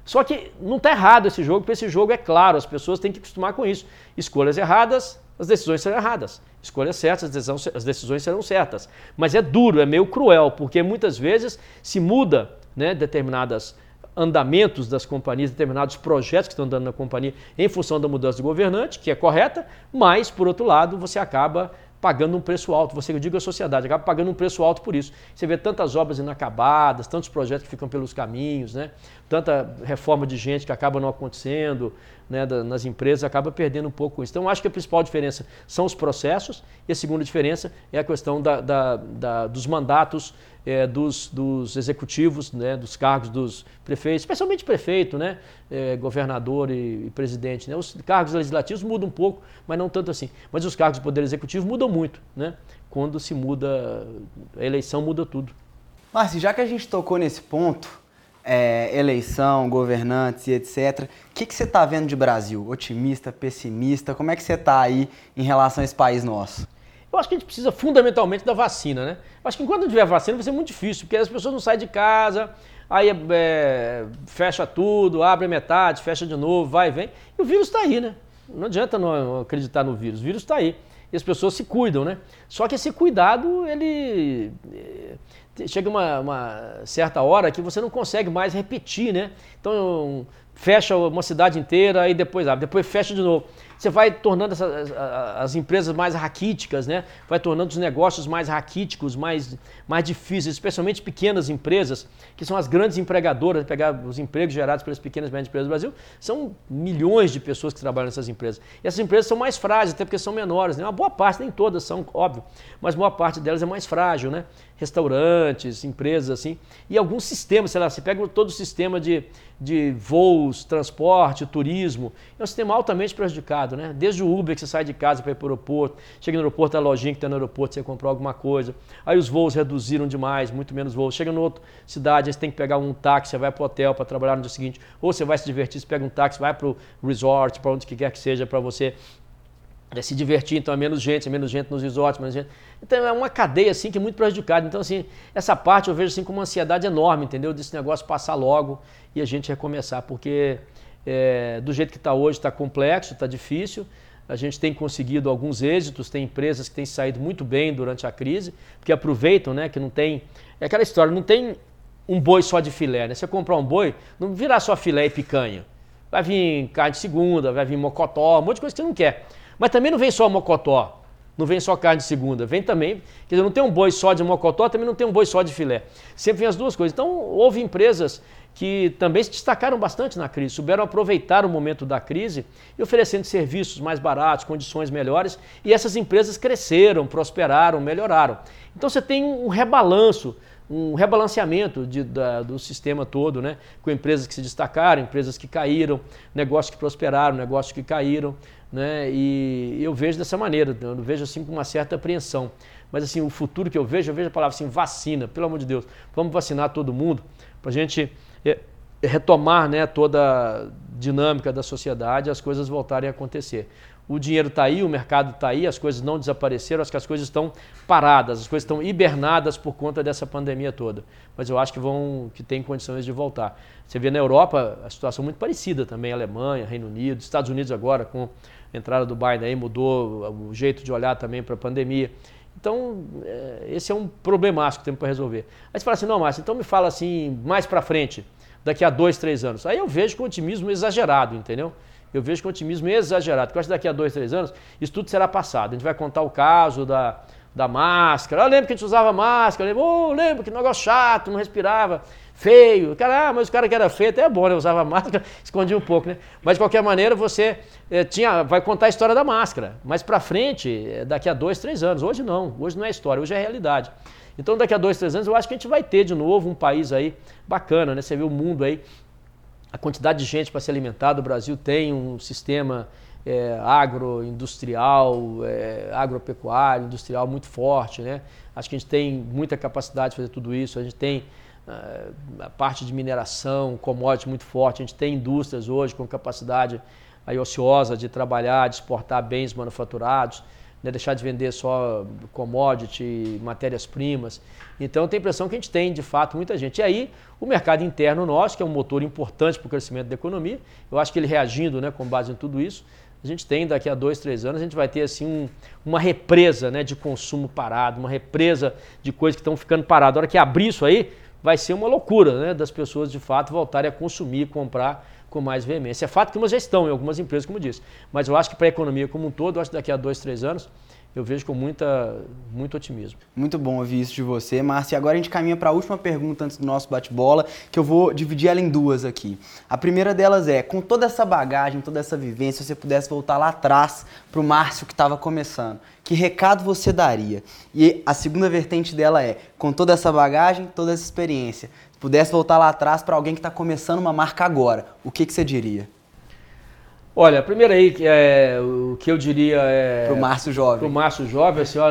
Só que não está errado esse jogo, porque esse jogo é claro, as pessoas têm que acostumar com isso. Escolhas erradas, as decisões serão erradas. Escolhas certas, as decisões serão certas. Mas é duro, é meio cruel, porque muitas vezes se muda né, determinadas andamentos das companhias, determinados projetos que estão dando na companhia em função da mudança de governante, que é correta, mas, por outro lado, você acaba pagando um preço alto. Você, eu digo a sociedade, acaba pagando um preço alto por isso. Você vê tantas obras inacabadas, tantos projetos que ficam pelos caminhos, né? tanta reforma de gente que acaba não acontecendo né, nas empresas, acaba perdendo um pouco isso. Então, acho que a principal diferença são os processos e a segunda diferença é a questão da, da, da, dos mandatos é, dos, dos, executivos, né, dos cargos dos prefeitos, especialmente prefeito, né, é, governador e, e presidente. Né? Os cargos legislativos mudam um pouco, mas não tanto assim. Mas os cargos do Poder Executivo mudam muito. Né? Quando se muda, a eleição muda tudo. Márcio, já que a gente tocou nesse ponto, é, eleição, governantes e etc. O que, que você está vendo de Brasil? Otimista, pessimista? Como é que você está aí em relação a esse país nosso? Eu acho que a gente precisa fundamentalmente da vacina, né? Eu acho que enquanto não tiver vacina vai ser muito difícil, porque as pessoas não saem de casa, aí é, fecha tudo, abre metade, fecha de novo, vai e vem. E o vírus está aí, né? Não adianta não acreditar no vírus, o vírus está aí. E as pessoas se cuidam, né? Só que esse cuidado, ele chega uma, uma, certa hora que você não consegue mais repetir, né? Então fecha uma cidade inteira, aí depois abre, depois fecha de novo você vai tornando essa, as, as, empresas mais raquíticas, né? vai tornando os negócios mais raquíticos, mais, mais difíceis, especialmente pequenas empresas, que são as grandes empregadoras, pegar os empregos gerados pelas pequenas e médias empresas do Brasil, são milhões de pessoas que trabalham nessas empresas. E essas empresas são mais frágeis, até porque são menores. Né? Uma boa parte, nem todas são, óbvio, mas boa parte delas é mais frágil. Né? Restaurantes, empresas assim, e alguns sistemas, sei lá, você pega todo o sistema de, de voos, transporte, turismo, é um sistema altamente prejudicado, né? Desde o Uber que você sai de casa para ir para o aeroporto, chega no aeroporto, a lojinha que está no aeroporto, você comprou alguma coisa. Aí os voos reduziram demais, muito menos voos. Chega em outra cidade, aí você tem que pegar um táxi, você vai para o hotel para trabalhar no dia seguinte, ou você vai se divertir, você pega um táxi, vai para o resort, para onde quer que seja, para você é se divertir, então é menos gente, é menos gente nos resorts, menos gente. Então é uma cadeia assim que é muito prejudicada. Então assim, essa parte eu vejo assim como uma ansiedade enorme, entendeu? Desse negócio passar logo e a gente recomeçar, porque é, do jeito que está hoje está complexo, está difícil. A gente tem conseguido alguns êxitos, tem empresas que têm saído muito bem durante a crise, porque aproveitam, né, que não tem... É aquela história, não tem um boi só de filé, né? Você comprar um boi, não virá só filé e picanha. Vai vir carne de segunda, vai vir mocotó, um monte de coisa que você não quer. Mas também não vem só mocotó, não vem só carne de segunda, vem também, quer dizer, não tem um boi só de mocotó, também não tem um boi só de filé. Sempre vem as duas coisas. Então, houve empresas que também se destacaram bastante na crise, souberam aproveitar o momento da crise e oferecendo serviços mais baratos, condições melhores, e essas empresas cresceram, prosperaram, melhoraram. Então você tem um rebalanço, um rebalanceamento de, da, do sistema todo, né? com empresas que se destacaram, empresas que caíram, negócios que prosperaram, negócios que caíram né? E eu vejo dessa maneira, eu vejo assim com uma certa apreensão. Mas assim, o futuro que eu vejo, eu vejo a palavra assim, vacina, pelo amor de Deus, vamos vacinar todo mundo para a gente é, retomar né, toda a dinâmica da sociedade as coisas voltarem a acontecer. O dinheiro está aí, o mercado está aí, as coisas não desapareceram, acho que as coisas estão paradas, as coisas estão hibernadas por conta dessa pandemia toda. Mas eu acho que vão, que tem condições de voltar. Você vê na Europa a situação muito parecida também, Alemanha, Reino Unido, Estados Unidos agora com a entrada do Biden aí mudou o jeito de olhar também para a pandemia. Então, é, esse é um problemaço que temos para resolver. Aí você fala assim, não, Márcio, então me fala assim, mais para frente, daqui a dois, três anos. Aí eu vejo com otimismo exagerado, entendeu? Eu vejo com otimismo exagerado, porque eu acho que daqui a dois, três anos isso tudo será passado. A gente vai contar o caso da, da máscara. Eu lembro que a gente usava máscara, eu lembro, oh, lembro que negócio chato, não respirava. Feio. Cara, ah, mas o cara que era feio até é bom, né? Usava máscara, escondia um pouco, né? Mas de qualquer maneira você é, tinha, vai contar a história da máscara. Mas para frente, é, daqui a dois, três anos. Hoje não, hoje não é história, hoje é realidade. Então daqui a dois, três anos eu acho que a gente vai ter de novo um país aí bacana, né? Você vê o mundo aí, a quantidade de gente para se alimentar. O Brasil tem um sistema é, agroindustrial, é, agropecuário, industrial muito forte, né? Acho que a gente tem muita capacidade de fazer tudo isso. A gente tem a parte de mineração, commodity muito forte. A gente tem indústrias hoje com capacidade aí ociosa de trabalhar, de exportar bens manufaturados, né? deixar de vender só commodity, matérias-primas. Então, tenho a impressão que a gente tem, de fato, muita gente. E aí, o mercado interno nosso, que é um motor importante para o crescimento da economia, eu acho que ele reagindo né, com base em tudo isso, a gente tem daqui a dois, três anos, a gente vai ter assim um, uma represa né, de consumo parado, uma represa de coisas que estão ficando paradas. A hora que abrir isso aí, vai ser uma loucura né, das pessoas de fato voltarem a consumir, comprar com mais veemência. É fato que umas já estão em algumas empresas, como disse. Mas eu acho que para a economia como um todo, acho que daqui a dois, três anos, eu vejo com muita, muito otimismo. Muito bom ouvir isso de você, Márcio. E agora a gente caminha para a última pergunta antes do nosso bate-bola, que eu vou dividir ela em duas aqui. A primeira delas é, com toda essa bagagem, toda essa vivência, se você pudesse voltar lá atrás para o Márcio que estava começando, que recado você daria? E a segunda vertente dela é, com toda essa bagagem, toda essa experiência, se pudesse voltar lá atrás para alguém que está começando uma marca agora, o que, que você diria? Olha, primeiro aí, é, o que eu diria é. Pro Márcio Jovem. Pro Márcio Jovem, assim, ó,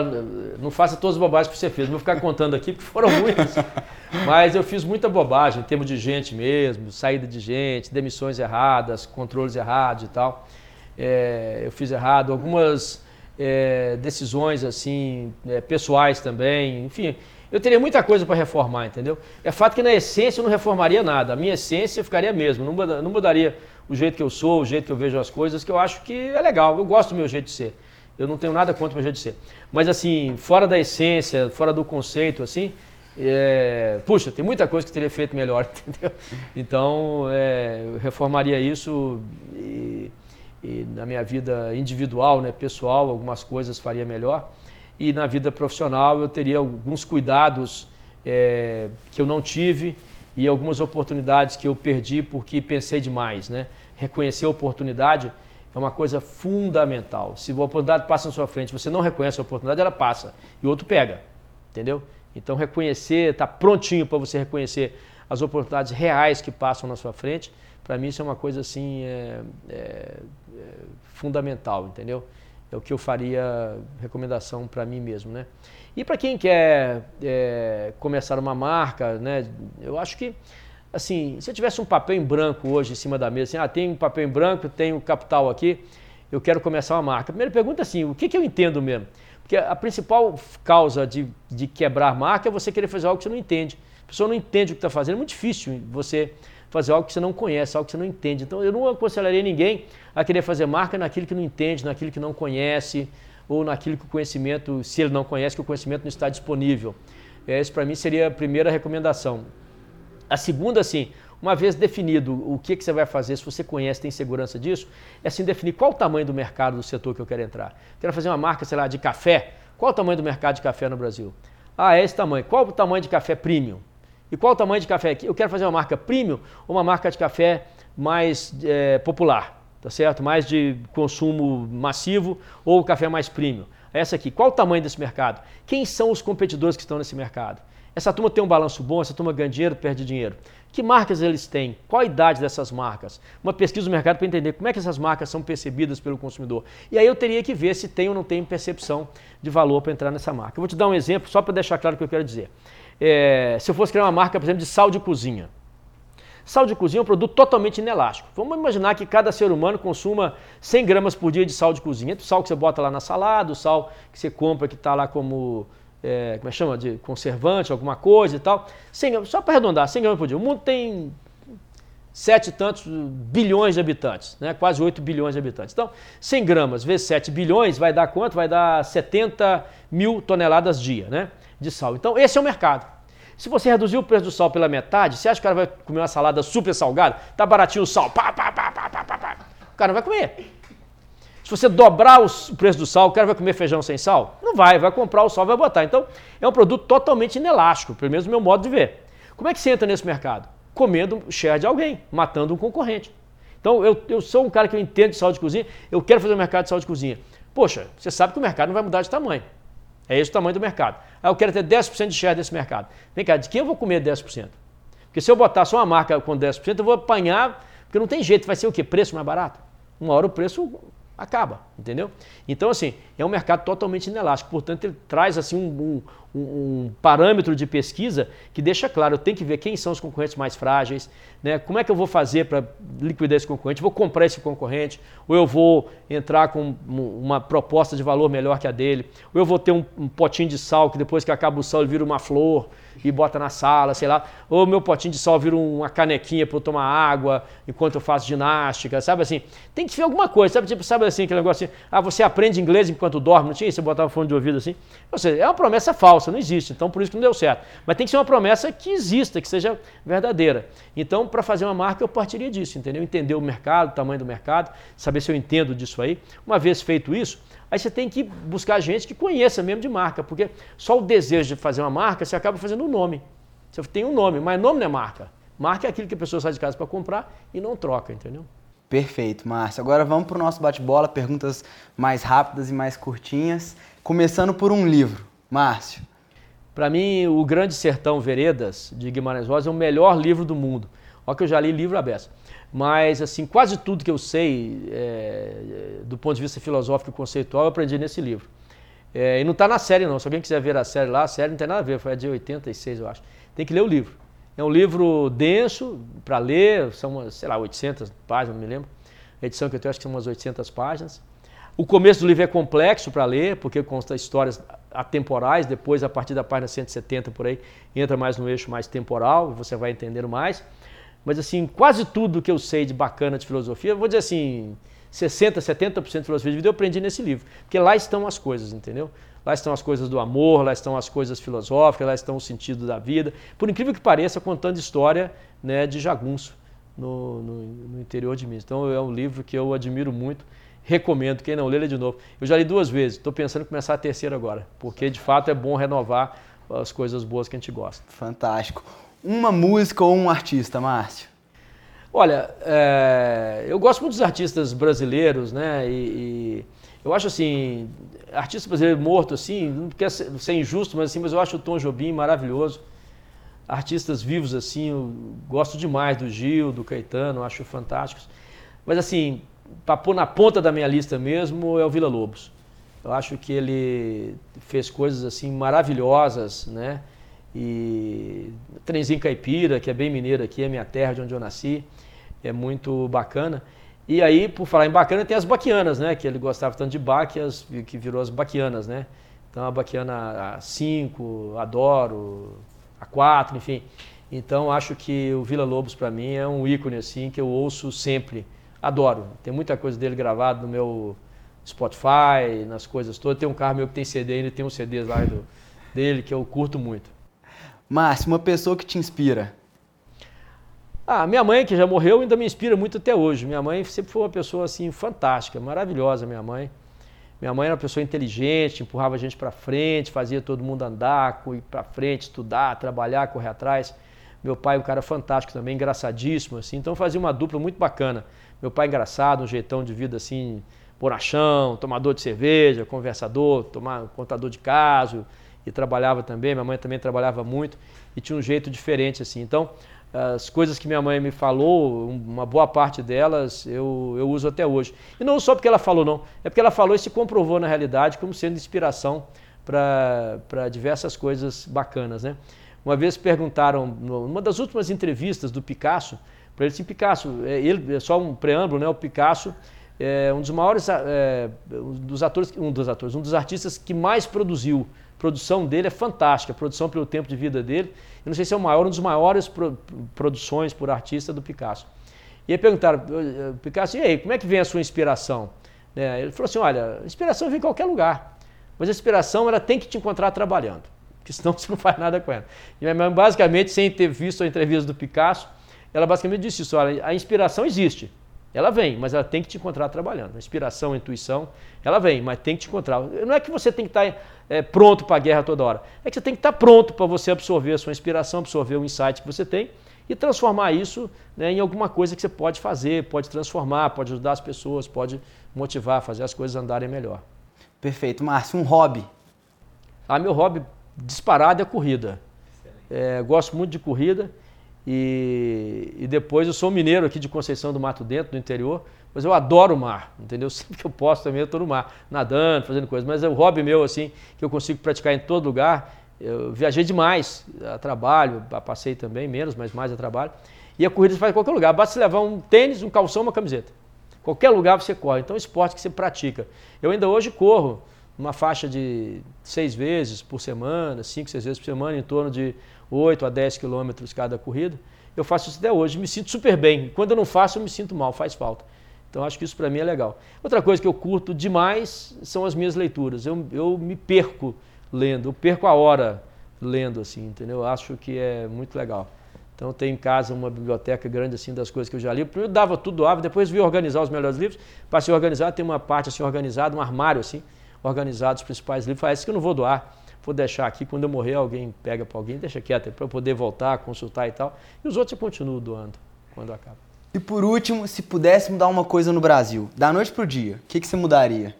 não faça todas as bobagens que você fez. Não vou ficar contando aqui, porque foram muitas. Mas eu fiz muita bobagem, em termos de gente mesmo, saída de gente, demissões erradas, controles errados e tal. É, eu fiz errado. Algumas é, decisões, assim, é, pessoais também. Enfim, eu teria muita coisa para reformar, entendeu? É fato que na essência eu não reformaria nada. A minha essência ficaria mesmo, não mudaria o jeito que eu sou, o jeito que eu vejo as coisas, que eu acho que é legal. Eu gosto do meu jeito de ser. Eu não tenho nada contra o meu jeito de ser. Mas assim, fora da essência, fora do conceito, assim, é... puxa, tem muita coisa que teria feito melhor, entendeu? Então, é, eu reformaria isso e, e, na minha vida individual, né, pessoal, algumas coisas faria melhor. E na vida profissional eu teria alguns cuidados é, que eu não tive e algumas oportunidades que eu perdi porque pensei demais, né? Reconhecer a oportunidade é uma coisa fundamental. Se a oportunidade passa na sua frente, você não reconhece a oportunidade, ela passa e o outro pega, entendeu? Então reconhecer, estar tá prontinho para você reconhecer as oportunidades reais que passam na sua frente, para mim isso é uma coisa assim é, é, é fundamental, entendeu? É o que eu faria recomendação para mim mesmo, né? E para quem quer é, começar uma marca, né, eu acho que, assim, se eu tivesse um papel em branco hoje em cima da mesa, assim, ah, tem um papel em branco, tenho capital aqui, eu quero começar uma marca. A primeira pergunta é assim, o que, que eu entendo mesmo? Porque a principal causa de, de quebrar marca é você querer fazer algo que você não entende. A pessoa não entende o que está fazendo, é muito difícil você fazer algo que você não conhece, algo que você não entende. Então eu não aconselharia ninguém a querer fazer marca naquilo que não entende, naquilo que não conhece, ou naquilo que o conhecimento, se ele não conhece, que o conhecimento não está disponível. É, isso para mim seria a primeira recomendação. A segunda, assim, uma vez definido o que, que você vai fazer, se você conhece, tem segurança disso, é assim definir qual o tamanho do mercado do setor que eu quero entrar. Quero fazer uma marca, sei lá, de café. Qual o tamanho do mercado de café no Brasil? Ah, é esse tamanho. Qual o tamanho de café premium? E qual o tamanho de café aqui? Eu quero fazer uma marca premium ou uma marca de café mais é, popular? tá certo? Mais de consumo massivo ou café mais premium. Essa aqui, qual o tamanho desse mercado? Quem são os competidores que estão nesse mercado? Essa turma tem um balanço bom, essa turma ganha dinheiro, perde dinheiro. Que marcas eles têm? Qual a idade dessas marcas? Uma pesquisa do mercado para entender como é que essas marcas são percebidas pelo consumidor. E aí eu teria que ver se tem ou não tem percepção de valor para entrar nessa marca. Eu vou te dar um exemplo só para deixar claro o que eu quero dizer. É, se eu fosse criar uma marca, por exemplo, de sal de cozinha. Sal de cozinha é um produto totalmente inelástico. Vamos imaginar que cada ser humano consuma 100 gramas por dia de sal de cozinha. O sal que você bota lá na salada, o sal que você compra que está lá como, é, como é chama, de conservante, alguma coisa e tal. 100 gramas, só para arredondar, 100 gramas por dia. O mundo tem sete e tantos bilhões de habitantes, né? quase 8 bilhões de habitantes. Então, 100 gramas vezes 7 bilhões vai dar quanto? Vai dar 70 mil toneladas dia né? De sal. Então, esse é o mercado. Se você reduzir o preço do sal pela metade, você acha que o cara vai comer uma salada super salgada? Tá baratinho o sal, pá, pá, pá, pá, pá, pá. O cara não vai comer. Se você dobrar o preço do sal, o cara vai comer feijão sem sal? Não vai, vai comprar o sal vai botar. Então, é um produto totalmente inelástico, pelo menos no meu modo de ver. Como é que você entra nesse mercado? Comendo share de alguém, matando um concorrente. Então, eu, eu sou um cara que eu entendo de saúde de cozinha, eu quero fazer um mercado de saúde de cozinha. Poxa, você sabe que o mercado não vai mudar de tamanho. É esse o tamanho do mercado. Aí eu quero ter 10% de share desse mercado. Vem cá, de quem eu vou comer 10%? Porque se eu botar só uma marca com 10%, eu vou apanhar, porque não tem jeito, vai ser o quê? Preço mais barato? Uma hora o preço acaba, entendeu? Então, assim, é um mercado totalmente inelástico. Portanto, ele traz assim um, um, parâmetro de pesquisa que deixa claro, eu tenho que ver quem são os concorrentes mais frágeis, né? como é que eu vou fazer para liquidar esse concorrente, vou comprar esse concorrente, ou eu vou entrar com uma proposta de valor melhor que a dele, ou eu vou ter um, um potinho de sal que depois que acaba o sal ele vira uma flor, e bota na sala, sei lá. Ou meu potinho de sal vira uma canequinha para eu tomar água enquanto eu faço ginástica, sabe assim? Tem que ver alguma coisa, sabe? Tipo, sabe assim, aquele negócio assim, ah, você aprende inglês enquanto dorme, não tinha? Você botava fone de ouvido assim. Ou seja, é uma promessa falsa, não existe, então por isso que não deu certo. Mas tem que ser uma promessa que exista, que seja verdadeira. Então, para fazer uma marca, eu partiria disso, entendeu? Entender o mercado, o tamanho do mercado, saber se eu entendo disso aí. Uma vez feito isso, Aí você tem que buscar gente que conheça mesmo de marca, porque só o desejo de fazer uma marca, você acaba fazendo um nome. Você tem um nome, mas nome não é marca. Marca é aquilo que a pessoa sai de casa para comprar e não troca, entendeu? Perfeito, Márcio. Agora vamos para o nosso bate-bola, perguntas mais rápidas e mais curtinhas. Começando por um livro. Márcio. Para mim, O Grande Sertão Veredas, de Guimarães Rosa, é o melhor livro do mundo. Olha que eu já li livro aberto. Mas, assim, quase tudo que eu sei, é, do ponto de vista filosófico e conceitual, eu aprendi nesse livro. É, e não está na série, não. Se alguém quiser ver a série lá, a série não tem nada a ver, foi de 86, eu acho. Tem que ler o livro. É um livro denso para ler, são, sei lá, 800 páginas, não me lembro. A edição que eu tenho, acho que são umas 800 páginas. O começo do livro é complexo para ler, porque consta histórias atemporais, depois, a partir da página 170 por aí, entra mais no eixo mais temporal, você vai entender mais. Mas assim, quase tudo que eu sei de bacana de filosofia, vou dizer assim, 60, 70% de filosofia de vida eu aprendi nesse livro. Porque lá estão as coisas, entendeu? Lá estão as coisas do amor, lá estão as coisas filosóficas, lá estão o sentido da vida. Por incrível que pareça, contando história né, de jagunço no, no, no interior de mim. Então é um livro que eu admiro muito recomendo. Quem não lê, lê de novo. Eu já li duas vezes, estou pensando em começar a terceira agora, porque de fato é bom renovar as coisas boas que a gente gosta. Fantástico uma música ou um artista, Márcio? Olha, é, eu gosto muito dos artistas brasileiros, né? E, e, eu acho assim, artista brasileiro morto, assim, não quer ser, ser, injusto, mas assim, mas eu acho o Tom Jobim maravilhoso. Artistas vivos, assim, eu gosto demais do Gil, do Caetano, acho fantásticos. Mas assim, para pôr na ponta da minha lista mesmo, é o Vila Lobos. Eu acho que ele fez coisas assim maravilhosas, né? E Trenzinho Caipira, que é bem mineiro aqui, é minha terra de onde eu nasci, é muito bacana. E aí, por falar em bacana, tem as baquianas, né? Que ele gostava tanto de baquias, que virou as baquianas, né? Então a baquiana A5, adoro, A4, enfim. Então acho que o Vila Lobos para mim é um ícone assim que eu ouço sempre. Adoro. Tem muita coisa dele gravado no meu Spotify, nas coisas todas. Tem um carro meu que tem CD, ele tem uns CDs lá do, dele que eu curto muito. Márcio, uma pessoa que te inspira. Ah, minha mãe, que já morreu, ainda me inspira muito até hoje. Minha mãe sempre foi uma pessoa assim fantástica, maravilhosa, minha mãe. Minha mãe era uma pessoa inteligente, empurrava a gente para frente, fazia todo mundo andar, ir para frente, estudar, trabalhar, correr atrás. Meu pai, um cara fantástico também, engraçadíssimo assim. Então fazia uma dupla muito bacana. Meu pai engraçado, um jeitão de vida assim, borrachão, tomador de cerveja, conversador, tomar, contador de caso, e trabalhava também, minha mãe também trabalhava muito e tinha um jeito diferente assim. Então, as coisas que minha mãe me falou, uma boa parte delas eu, eu uso até hoje. E não só porque ela falou, não, é porque ela falou e se comprovou na realidade como sendo inspiração para diversas coisas bacanas. Né? Uma vez perguntaram, numa das últimas entrevistas do Picasso, para ele assim, Picasso, é, ele, é só um preâmbulo, né? o Picasso é um dos maiores, é, um dos atores, um dos atores, um dos artistas que mais produziu produção dele é fantástica, a produção pelo tempo de vida dele. Eu não sei se é o maior, um dos maiores pro, produções por artista do Picasso. E aí perguntaram, Picasso, e aí, como é que vem a sua inspiração? Né? Ele falou assim, olha, a inspiração vem em qualquer lugar, mas a inspiração ela tem que te encontrar trabalhando, porque senão você não faz nada com ela. E basicamente, sem ter visto a entrevista do Picasso, ela basicamente disse isso, olha, a inspiração existe, Ela vem, mas ela tem que te encontrar trabalhando. A inspiração, a intuição, ela vem, mas tem que te encontrar. Não é que você tem que estar é, pronto para a guerra toda hora. É que você tem que estar pronto para você absorver a sua inspiração, absorver o insight que você tem e transformar isso né, em alguma coisa que você pode fazer, pode transformar, pode ajudar as pessoas, pode motivar, fazer as coisas andarem melhor. Perfeito. Márcio, um hobby? Ah, meu hobby disparado é corrida. É, gosto muito de corrida e, e, depois eu sou mineiro aqui de Conceição do Mato Dentro, do interior, mas eu adoro o mar, entendeu? Sempre que eu posso também eu estou no mar, nadando, fazendo coisas. Mas é o hobby meu, assim, que eu consigo praticar em todo lugar. Eu viajei demais a trabalho, passei também, menos, mas mais a trabalho. E a corrida você faz em qualquer lugar, basta levar um tênis, um calção, uma camiseta. Qualquer lugar você corre. Então é um esporte que você pratica. Eu ainda hoje corro uma faixa de seis vezes por semana, cinco, seis vezes por semana, em torno de 8 a 10 quilômetros cada corrida. Eu faço isso até hoje, me sinto super bem. Quando eu não faço, eu me sinto mal, faz falta. Então acho que isso para mim é legal. Outra coisa que eu curto demais são as minhas leituras. Eu, eu me perco lendo, eu perco a hora lendo, assim, entendeu? Eu acho que é muito legal. Então tenho em casa uma biblioteca grande assim das coisas que eu já li. Primeiro dava tudo doava, depois vi organizar os melhores livros. Passei a organizar, tem uma parte assim organizada, um armário assim, organizado os principais livros. Falei, que eu não vou doar vou deixar aqui, quando eu morrer alguém pega para alguém, deixa quieto, para eu poder voltar, consultar e tal. E os outros eu continuo doando quando acaba. E por último, se pudesse mudar uma coisa no Brasil, da noite para o dia, o que, que você mudaria?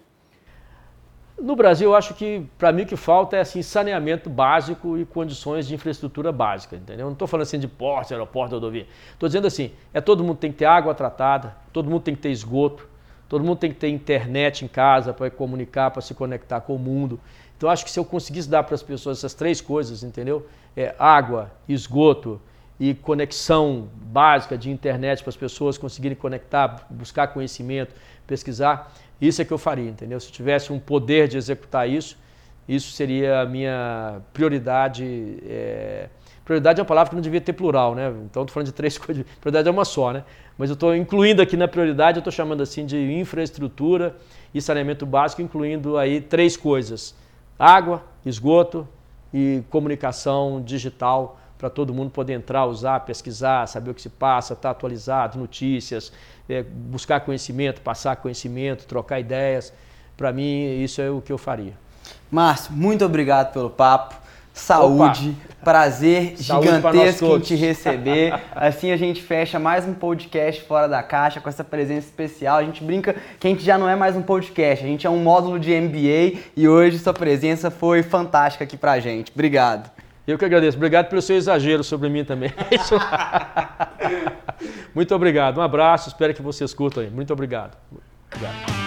No Brasil, eu acho que, para mim, o que falta é assim, saneamento básico e condições de infraestrutura básica, entendeu? Eu não estou falando assim de porte, aeroporto, rodovia. Estou dizendo assim, é todo mundo tem que ter água tratada, todo mundo tem que ter esgoto, todo mundo tem que ter internet em casa para comunicar, para se conectar com o mundo. Então acho que se eu conseguisse dar para as pessoas essas três coisas, entendeu? É, água, esgoto e conexão básica de internet para as pessoas conseguirem conectar, buscar conhecimento, pesquisar, isso é que eu faria, entendeu? Se eu tivesse um poder de executar isso, isso seria a minha prioridade. É... Prioridade é uma palavra que não devia ter plural, né? Então estou falando de três coisas. Prioridade é uma só, né? Mas eu estou incluindo aqui na prioridade, eu estou chamando assim de infraestrutura e saneamento básico, incluindo aí três coisas água, esgoto e comunicação digital para todo mundo poder entrar, usar, pesquisar, saber o que se passa, estar tá atualizado, notícias, é, buscar conhecimento, passar conhecimento, trocar ideias. Para mim, isso é o que eu faria. Márcio, muito obrigado pelo papo saúde, Opa. prazer saúde gigantesco em te receber. Assim a gente fecha mais um podcast fora da caixa com essa presença especial. A gente brinca que a gente já não é mais um podcast, a gente é um módulo de MBA e hoje sua presença foi fantástica aqui pra gente. Obrigado. Eu que agradeço. Obrigado pelo seu exagero sobre mim também. Muito obrigado. Um abraço. Espero que vocês curtam aí. Muito obrigado. Obrigado.